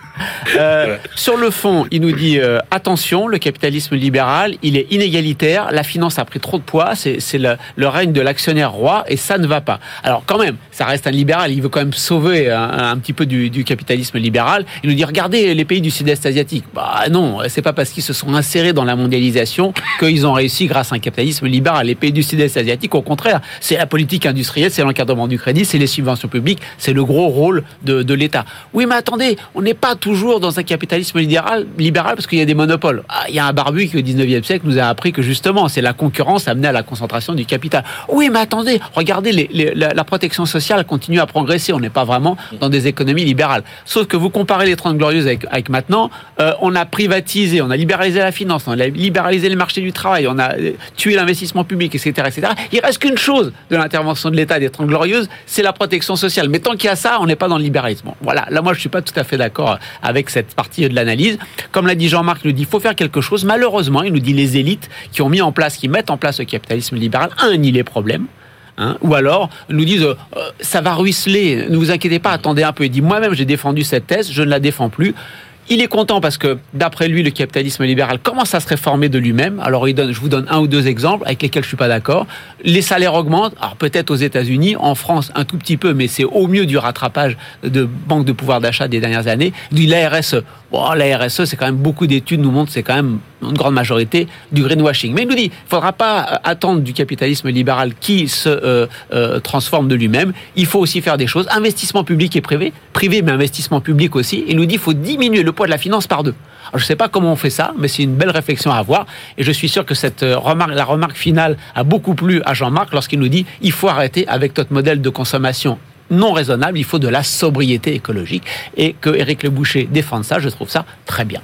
Euh, sur le fond, il nous dit euh, attention, le capitalisme libéral, il est inégalitaire, la finance a pris trop de poids, c'est le, règne de l'actionnaire roi et ça ne va pas. Alors quand même, ça reste un libéral, il veut quand même sauver un, petit peu du, capitalisme libéral. Il nous dit regardez les pays du sud-est asiatique. Bah non, c'est pas parce qu'ils se sont insérés dans la mondialisation qu'ils ont réussi grâce à un capitalisme libéral. Les pays du sud-est asiatique, au contraire, c'est la politique industrielle, c'est l'encadrement du crédit, c'est les subventions publiques, c'est le gros rôle de, de l'État. Oui, mais attendez, on n'est pas toujours dans un capitalisme libéral, libéral parce qu'il y a des monopoles. Ah, il y a un barbu qui, au 19e siècle, nous a appris que justement, c'est la concurrence amenée à la concentration du capital. Oui, mais attendez, regardez, la, protection sociale continue à progresser. On n'est pas vraiment dans des économies libérales. Sauf que vous comparez les 30 glorieuses avec, maintenant, euh, on a privatisé, on a libéralisé la finance, on a libéralisé les marchés du travail, on a euh, tué l'investissement public, etc., etc. Il reste qu'une chose de l'intervention de l'État des 30 glorieuses, c'est la protection sociale. Mais tant qu'il y a ça, on n'est pas dans le libéralisme. Voilà, là, moi, je suis pas tout à fait d'accord avec cette partie de l'analyse. Comme l'a dit Jean-Marc, il nous dit, faut faire quelque chose. Malheureusement, il nous dit, les élites qui ont mis en place, qui mettent en place le capitalisme libéral, un, ni les problèmes. Hein, ou alors nous disent euh, ça va ruisseler, ne vous inquiétez pas, attendez un peu. Il dit moi-même j'ai défendu cette thèse, je ne la défends plus. Il est content parce que d'après lui le capitalisme libéral commence à se réformer de lui-même. Alors je vous donne un ou deux exemples avec lesquels je suis pas d'accord. Les salaires augmentent, alors peut-être aux États-Unis, en France un tout petit peu, mais c'est au mieux du rattrapage de banque de pouvoir d'achat des dernières années. Du la RSE, bon la RSE c'est quand même beaucoup d'études nous montrent c'est quand même une grande majorité du greenwashing. Mais il nous dit, il faudra pas euh, attendre du capitalisme libéral qui se euh, euh, transforme de lui-même. Il faut aussi faire des choses. Investissement public et privé, privé mais investissement public aussi. Il nous dit, il faut diminuer le de la finance par deux. Je ne sais pas comment on fait ça, mais c'est une belle réflexion à avoir. Et je suis sûr que cette euh, remarque, la remarque finale a beaucoup plu à Jean-Marc lorsqu'il nous dit, il faut arrêter avec notre modèle de consommation non raisonnable, il faut de la sobriété écologique. Et que Éric Le Boucher défende ça, je trouve ça très bien.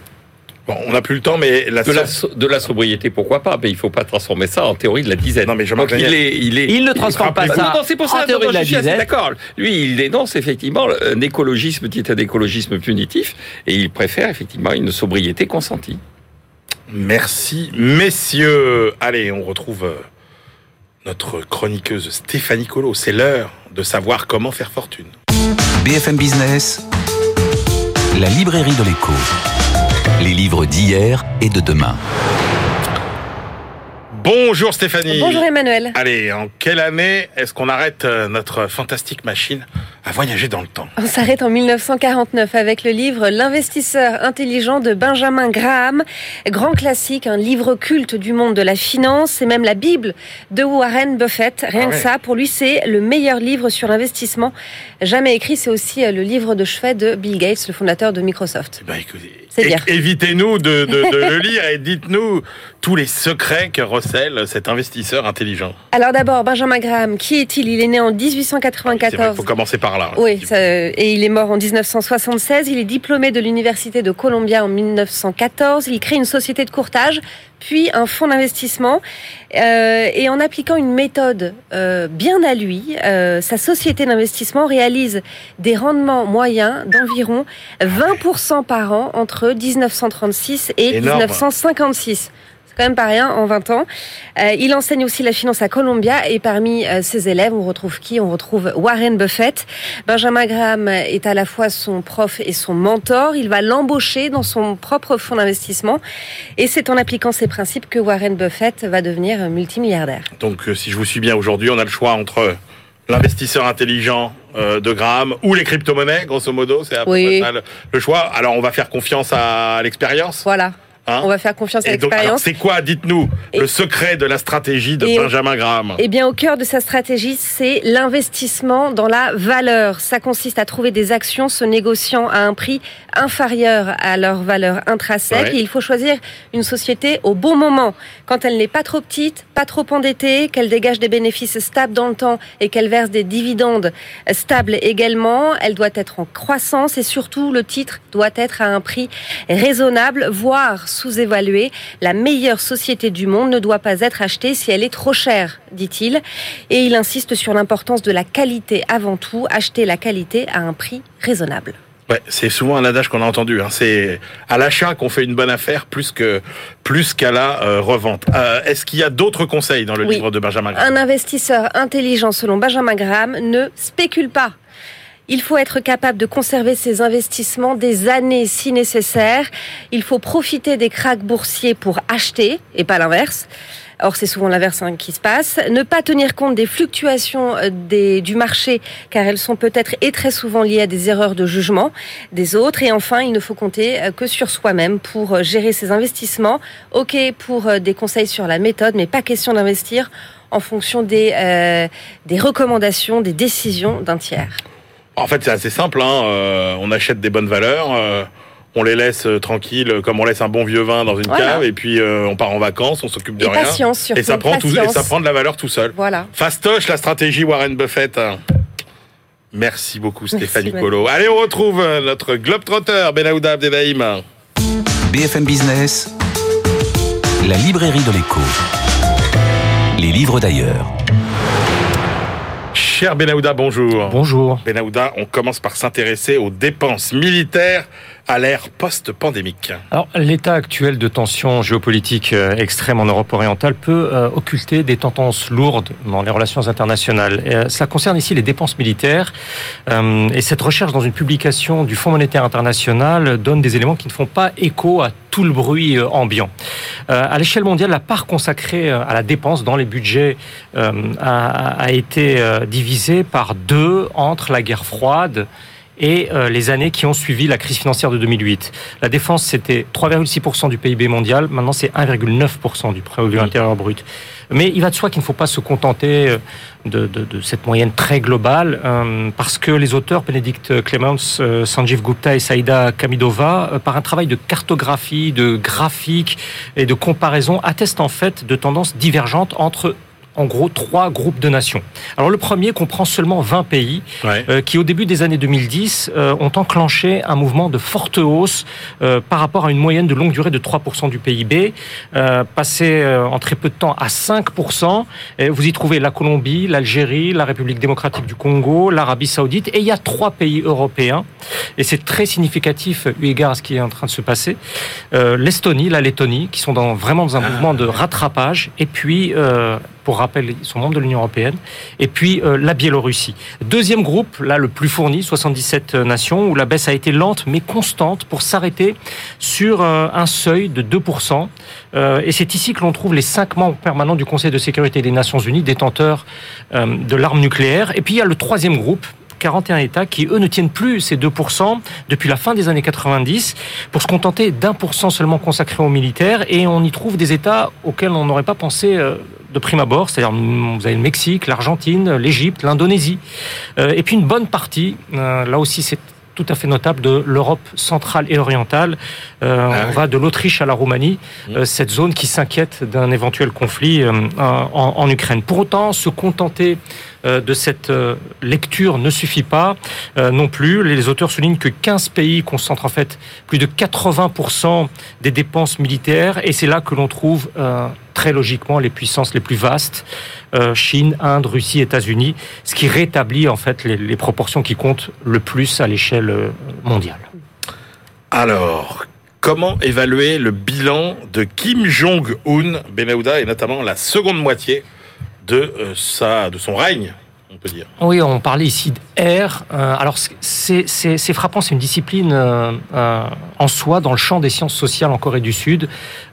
Bon, on n'a plus le temps, mais la, De la, so- de la sobriété, pourquoi pas Mais il faut pas transformer ça en théorie de la dizaine. Non, mais Jean-Marc Donc, il est, il est, Il ne transforme pas ça non, non, c'est pour en ça. théorie non, de la je dizaine. D'accord. Lui, il dénonce effectivement un écologisme, dit un écologisme punitif, et il préfère effectivement une sobriété consentie. Merci, messieurs. Allez, on retrouve euh, notre chroniqueuse Stéphanie Colo. C'est l'heure de savoir comment faire fortune. BFM Business, la librairie de l'écho. Les livres d'hier et de demain. Bonjour Stéphanie. Bonjour Emmanuel. Allez, en quelle année est-ce qu'on arrête euh, notre fantastique machine à voyager dans le temps? On s'arrête en 1949 avec le livre L'investisseur intelligent de Benjamin Graham. Grand classique, un livre culte du monde de la finance. C'est même la Bible de Warren Buffett. Rien Ah que ouais. ça, pour lui, c'est le meilleur livre sur l'investissement jamais écrit. C'est aussi euh, le livre de chevet de Bill Gates, le fondateur de Microsoft. Eh ben, écoutez, C'est évitez-nous de, de- de le lire et dites-nous tous les secrets que recèle cet investisseur intelligent. Alors d'abord, Benjamin Graham, qui est-il? Il est né en C'est vrai, 1894. Il faut commencer par là. Oui, ça- et il est mort en 1976. Il est diplômé de l'université de Columbia en 1914. Il crée une société de courtage, puis un fonds d'investissement. Euh, et en appliquant une méthode euh, bien à lui, euh, sa société d'investissement réalise des rendements moyens d'environ 20% par an entre 1936 et Énorme. 1956. C'est quand même pas rien en 20 ans. Euh, il enseigne aussi la finance à Columbia et parmi euh, ses élèves, on retrouve qui? On retrouve Warren Buffett. Benjamin Graham est à la fois son prof et son mentor. Il va l'embaucher dans son propre fonds d'investissement et c'est en appliquant ces principes que Warren Buffett va devenir multimilliardaire. Donc, euh, si je vous suis bien aujourd'hui, on a le choix entre l'investisseur intelligent euh, de Graham ou les crypto-monnaies, grosso modo. C'est à peu Oui. près ça le, le choix. Alors, on va faire confiance à l'expérience. Voilà. Hein On va faire confiance à l'expérience. c'est quoi, dites-nous, le secret de la stratégie de Benjamin Graham? Eh bien, au cœur de sa stratégie, c'est l'investissement dans la valeur. Ça consiste à trouver des actions se négociant à un prix inférieur à leur valeur intrinsèque. Ouais. Et il faut choisir une société au bon moment, quand elle n'est pas trop petite, pas trop endettée, qu'elle dégage des bénéfices stables dans le temps et qu'elle verse des dividendes stables également. Elle doit être en croissance et surtout, le titre doit être à un prix raisonnable, voire sous-évalué. La meilleure société du monde ne doit pas être achetée si elle est trop chère, dit-il. Et il insiste sur l'importance de la qualité avant tout, acheter la qualité à un prix raisonnable. Ouais, c'est souvent un adage qu'on a entendu. Hein. C'est à l'achat qu'on fait une bonne affaire plus que plus qu'à la euh, revente. Euh, Est-ce qu'il y a d'autres conseils dans le Oui. livre de Benjamin Graham? Un investisseur intelligent, selon Benjamin Graham, ne spécule pas. Il faut être capable de conserver ses investissements des années si nécessaire. Il faut profiter des cracks boursiers pour acheter et pas l'inverse. Or, c'est souvent l'inverse hein, qui se passe. Ne pas tenir compte des fluctuations euh, du marché, car elles sont peut-être et très souvent liées à des erreurs de jugement des autres. Et enfin, il ne faut compter euh, que sur soi-même pour euh, gérer ses investissements. OK pour des conseils sur la méthode, mais pas question d'investir en fonction des, euh, des recommandations, des décisions d'un tiers. En fait, c'est assez simple. Hein. euh, on achète des bonnes valeurs. euh, on les laisse euh, tranquilles, comme on laisse un bon vieux vin dans une Voilà. cave, et puis euh, on part en vacances, on s'occupe de Et rien, patience, surtout. et ça prend tout, et patience. ça prend de la valeur tout seul. Voilà. Fastoche, la stratégie Warren Buffett. Merci beaucoup Stéphanie Manu. Colo. Allez, on retrouve notre globetrotter Benaouda Abdelhaim. BFM Business, la librairie de l'écho. Les livres d'ailleurs. Cher Benaouda, bonjour. Bonjour. Benaouda, on commence par s'intéresser aux dépenses militaires à l'ère post-pandémique. Alors, l'état actuel de tension géopolitique euh, extrême en Europe orientale peut euh, occulter des tendances lourdes dans les relations internationales. Euh, cela concerne ici les dépenses militaires. Euh, et cette recherche dans une publication du Fonds monétaire international donne des éléments qui ne font pas écho à tout le bruit ambiant. Euh, à l'échelle mondiale, la part consacrée à la dépense dans les budgets a, été divisée par deux entre la guerre froide et euh, les années qui ont suivi la crise financière de 2008. La défense, c'était 3,6% du PIB mondial, maintenant c'est 1,9% du produit intérieur brut. Mais il va de soi qu'il ne faut pas se contenter euh, de, de, de cette moyenne très globale, euh, parce que les auteurs, Benedict Clemens, euh, Sanjeev Gupta et Saïda Kamidova, par un travail de cartographie, de graphique et de comparaison, attestent en fait de tendances divergentes entre en gros trois groupes de nations. Alors le premier comprend seulement 20 pays Ouais. euh, qui au début des années 2010 euh, ont enclenché un mouvement de forte hausse euh, par rapport à une moyenne de longue durée de 3% du PIB, euh, passé euh, en très peu de temps à 5%. Et vous y trouvez la Colombie, l'Algérie, la République démocratique du Congo, l'Arabie saoudite, et il y a trois pays européens, et c'est très significatif eu égard à ce qui est en train de se passer, euh, l'Estonie, la Lettonie, qui sont dans, vraiment dans un Ah. mouvement de rattrapage, et puis... euh, pour rappel, ils sont membres de l'Union européenne, et puis euh, la Biélorussie. Deuxième groupe, là le plus fourni, 77 nations, où la baisse a été lente mais constante pour s'arrêter sur euh, un seuil de 2%. Euh, et c'est ici que l'on trouve les cinq membres permanents du Conseil de sécurité des Nations Unies, détenteurs euh, de l'arme nucléaire. Et puis il y a le troisième groupe, 41 États qui, eux, ne tiennent plus ces 2% depuis la fin des années 90 pour se contenter d'un pour seulement consacré aux militaires. Et on y trouve des États auxquels on n'aurait pas pensé euh, de prime abord, c'est-à-dire mm, vous avez le Mexique, l'Argentine, l'Égypte, l'Indonésie. Euh, et puis une bonne partie, euh, là aussi c'est tout à fait notable de l'Europe centrale et orientale. Euh, Ah on oui. va de l'Autriche à la Roumanie, euh, cette zone qui s'inquiète d'un éventuel conflit euh, en, en Ukraine. Pour autant, se contenter euh, de cette euh, lecture ne suffit pas euh, non plus. Les auteurs soulignent que 15 pays concentrent en fait plus de 80% des dépenses militaires et c'est là que l'on trouve euh, très logiquement les puissances les plus vastes, euh, Chine, Inde, Russie, États-Unis, ce qui rétablit en fait les, proportions qui comptent le plus à l'échelle euh, mondiale. Alors, comment évaluer le bilan de Kim Jong-un, Benahouda, et notamment la seconde moitié de, euh, son règne? On peut dire. Oui, on parlait ici d'air. Euh, alors, c'est frappant, c'est une discipline euh, euh, en soi dans le champ des sciences sociales en Corée du Sud,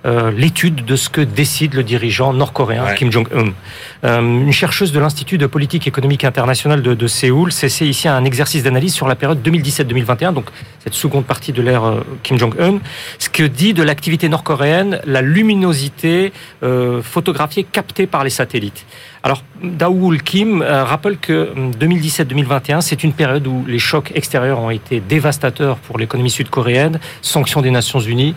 euh, l'étude de ce que décide le dirigeant nord-coréen Ouais. Kim Jong-un. Une chercheuse de l'Institut de politique économique internationale de, de Séoul s'essaie ici à un exercice d'analyse sur la période 2017-2021, donc cette seconde partie de l'ère Kim Jong-un, ce que dit de l'activité nord-coréenne la luminosité photographiée captée par les satellites. Alors, Daoul Kim euh, rappelle que hum, 2017-2021, c'est une période où les chocs extérieurs ont été dévastateurs pour l'économie sud-coréenne, sanctions des Nations Unies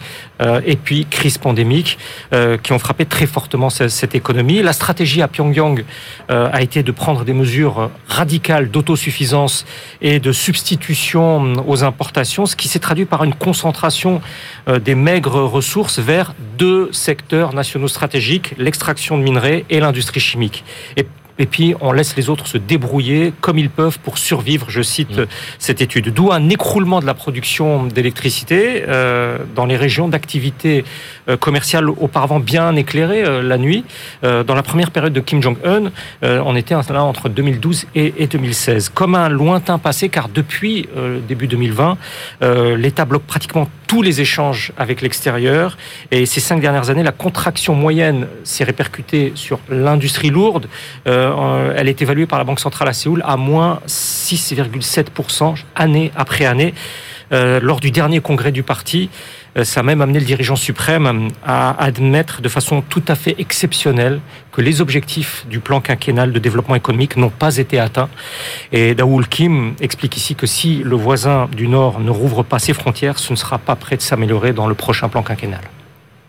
et puis crise pandémique euh, qui ont frappé très fortement ce- cette économie. La stratégie à Pyongyang euh, a été de prendre des mesures radicales d'autosuffisance et de substitution aux importations, ce qui s'est traduit par une concentration euh, des maigres ressources vers deux secteurs nationaux stratégiques, l'extraction de minerais et l'industrie chimique. Et, et puis, on laisse les autres se débrouiller comme ils peuvent pour survivre, je cite euh, cette étude. D'où un écroulement de la production d'électricité euh, dans les régions d'activité euh, commerciale auparavant bien éclairées euh, la nuit. Euh, dans la première période de Kim Jong-un, euh, on était là entre 2012 et, et 2016. Comme un lointain passé, car depuis euh, début 2020, euh, l'État bloque pratiquement tous les échanges avec l'extérieur. Et ces cinq dernières années, la contraction moyenne s'est répercutée sur l'industrie lourde. Euh, euh, elle est évaluée par la Banque centrale à Séoul à moins 6,7% année après année. Euh, lors du dernier congrès du parti, euh, ça a même amené le dirigeant suprême à admettre de façon tout à fait exceptionnelle que les objectifs du plan quinquennal de développement économique n'ont pas été atteints. Et Daoul Kim explique ici que si le voisin du Nord ne rouvre pas ses frontières, ce ne sera pas prêt de s'améliorer dans le prochain plan quinquennal.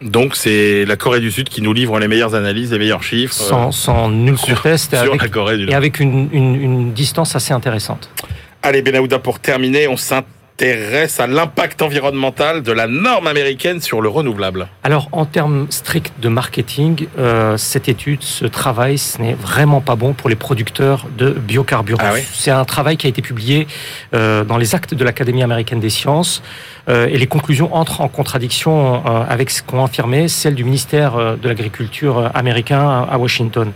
Donc c'est la Corée du Sud qui nous livre les meilleures analyses, les meilleurs chiffres euh, Sans, sans nul sur- conteste et sur avec, la Corée du et avec une, une- une distance assez intéressante. Allez Benahouda, pour terminer, on s'intéresse à l'impact environnemental de la norme américaine sur le renouvelable. Alors, en termes stricts de marketing, euh, cette étude, ce travail, ce n'est vraiment pas bon pour les producteurs de biocarburants. Ah oui C'est un travail qui a été publié euh, dans les actes de l'Académie américaine des sciences. Euh, et les conclusions entrent en contradiction euh, avec ce qu'ont affirmé celles du ministère euh, de l'Agriculture américain à Washington.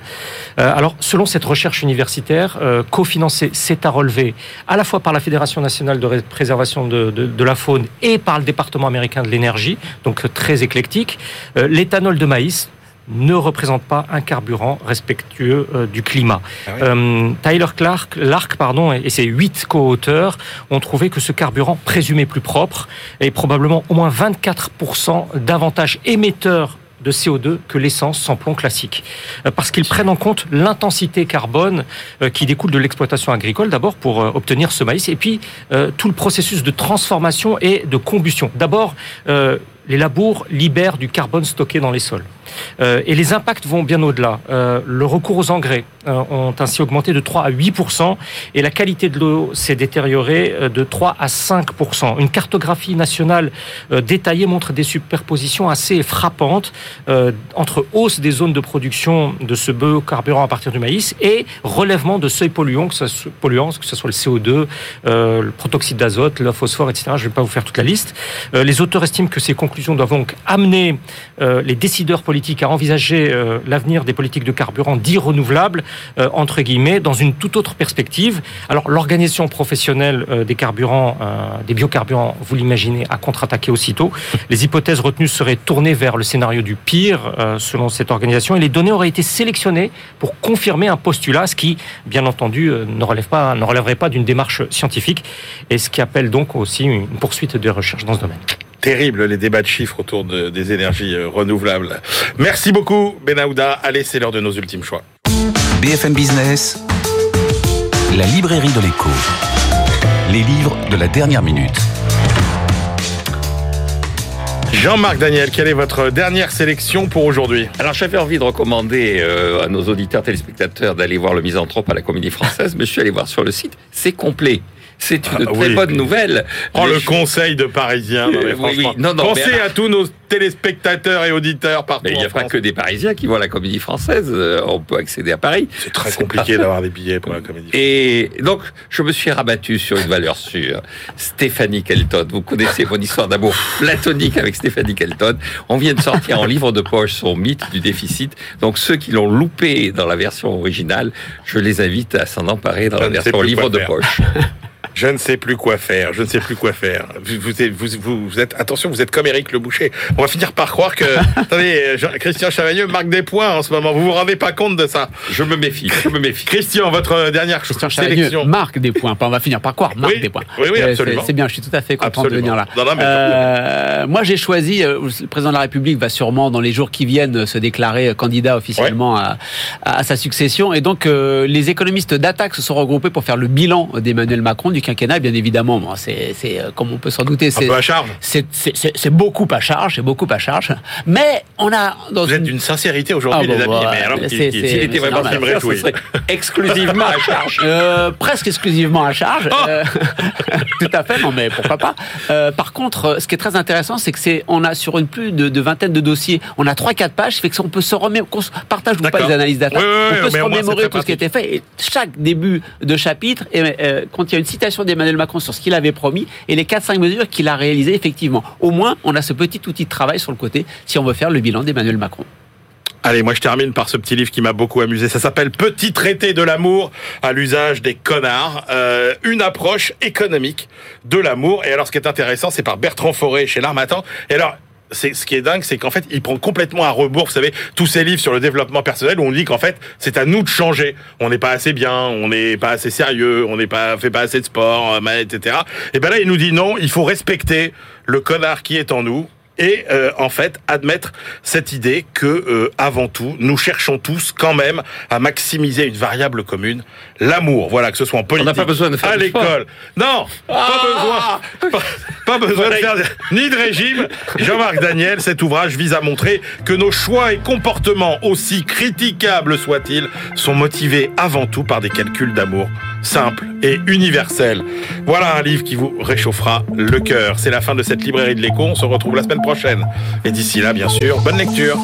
Alors, selon cette recherche universitaire, cofinancée, c'est à relever à la fois par la Fédération nationale de ré- préservation de, de- la faune et par le département américain de l'énergie, donc très éclectique, l'éthanol de maïs ne représente pas un carburant respectueux euh, du climat. Ah oui. Euh, Tyler Clark, Lark pardon, et ses huit co-auteurs ont trouvé que ce carburant présumé plus propre est probablement au moins 24% davantage émetteur de CO2 que l'essence sans plomb classique. Euh, Parce qu'ils prennent en compte l'intensité carbone qui découle de l'exploitation agricole, d'abord pour obtenir ce maïs, et puis euh, tout le processus de transformation et de combustion. D'abord, euh, les labours libèrent du carbone stocké dans les sols. Euh, et les impacts vont bien au-delà. Euh, le recours aux engrais euh, ont ainsi augmenté de 3 à 8% et la qualité de l'eau s'est détériorée de 3 à 5% Une cartographie nationale détaillée montre des superpositions assez frappantes entre hausse des zones de production de ce biocarburant à partir du maïs et relèvement de seuils polluants, que ce soit, polluants, que ce soit le CO2, euh, le protoxyde d'azote, le phosphore, etc. Je ne vais pas vous faire toute la liste. Les auteurs estiment que ces conclusions doivent donc amener euh, les décideurs politiques à envisager euh, l'avenir des politiques de carburant dits renouvelables, euh, entre guillemets, dans une toute autre perspective. Alors, l'organisation professionnelle des carburants, des biocarburants, vous l'imaginez, a contre-attaqué aussitôt. Les hypothèses retenues seraient tournées vers le scénario du pire, selon cette organisation, et les données auraient été sélectionnées pour confirmer un postulat, ce qui, bien entendu, ne, relève pas, ne relèverait pas d'une démarche scientifique, et ce qui appelle donc aussi une poursuite des recherches dans ce domaine. Terrible les débats de chiffres autour de- des énergies euh, renouvelables. Merci beaucoup Benahouda. Allez, c'est l'heure de nos ultimes choix. BFM Business, la librairie de l'écho. Les livres de la dernière minute. Jean-Marc Daniel, quelle est votre dernière sélection pour aujourd'hui? Alors j'avais envie de recommander euh, à nos auditeurs téléspectateurs d'aller voir le Misanthrope à la Comédie Française, mais je suis allé voir sur le site, c'est complet. C'est une Ah, très oui. bonne nouvelle. Prends Les le conseil de Parisien. Non, mais Oui, oui. Non, non, Pensez mais- à tous nos téléspectateurs et auditeurs partout Mais il n'y a pas que des Parisiens qui voient la comédie française. euh, On peut accéder à Paris. C'est très compliqué d'avoir des billets pour la comédie. Et donc, je me suis rabattu sur une valeur sûre. Stéphanie Kelton. Vous connaissez mon histoire d'amour platonique avec Stéphanie Kelton. On vient de sortir en livre de poche son mythe du déficit. Donc, ceux qui l'ont loupé dans la version originale, je les invite à s'en emparer dans Je la version livre de poche. Je ne sais plus quoi faire. Je ne sais plus quoi faire. Vous, vous, êtes, vous, attention, vous êtes comme Éric Le Boucher. On va finir par croire que, attendez, Jean- Christian Chavagneux marque des points en ce moment. Vous vous rendez pas compte de ça Je me méfie. Je me méfie. Christian, votre dernière Christian sélection. marque des points. On va finir par quoi Marque Oui, des points. oui, oui, Euh, absolument. c'est- bien, je suis tout à fait content de venir là. Non, non, mais- Euh, moi, j'ai choisi, euh, le président de la République va sûrement, dans les jours qui viennent, se déclarer candidat officiellement à, à sa succession. Et donc, euh, les économistes d'Attaque se sont regroupés pour faire le bilan d'Emmanuel Macron, du quinquennat. Bien évidemment, bon, c'est, euh, comme on peut s'en douter, c'est, peu à charge. c'est, beaucoup à charge, c'est beaucoup à charge. Mais on a dans Vous êtes une- d'une sincérité aujourd'hui, Ah, les bon, amis. bah, mais alors, s'il était vraiment exclusivement à charge. Euh, presque exclusivement à charge. Oh Euh, tout à fait, non mais pourquoi pas. Euh, par contre, ce qui est très intéressant, c'est que c'est, on a sur une plus de, de vingtaine de dossiers, on a trois quatre pages, fait que on peut se remémorer, qu'on partage ou pas les analyses data, Oui, oui, on peut se remémorer tout ce qui a été fait. Et chaque début de chapitre, et, quand il y a une citation d'Emmanuel Macron sur ce qu'il avait promis et les quatre cinq mesures qu'il a réalisées effectivement, au moins on a ce petit outil de travail sur le côté si on veut faire le bilan d'Emmanuel Macron. Allez, moi je termine par ce petit livre qui m'a beaucoup amusé. Ça s'appelle Petit traité de l'amour à l'usage des connards. Euh, une approche économique de l'amour. Et alors ce qui est intéressant, c'est par Bertrand Forêt chez l'Armatan. Et alors, c'est ce qui est dingue, c'est qu'en fait, il prend complètement à rebours, vous savez, tous ces livres sur le développement personnel où on dit qu'en fait, c'est à nous de changer. On n'est pas assez bien, on n'est pas assez sérieux, on n'est pas fait pas assez de sport, euh, etc. Et ben là, il nous dit non, il faut respecter le connard qui est en nous et euh, en fait admettre cette idée que euh, avant tout nous cherchons tous quand même à maximiser une variable commune l'amour. Voilà que ce soit en politique n'a pas besoin de faire à l'école. Non pas besoin. Pas, pas besoin de faire ni de régime. Jean-Marc Daniel cet ouvrage vise à montrer que nos choix et comportements aussi critiquables soient-ils sont motivés avant tout par des calculs d'amour simples et universels. Voilà un livre qui vous réchauffera le cœur. C'est la fin de cette librairie de l'écho. On se retrouve la semaine et d'ici là, bien sûr, bonne lecture.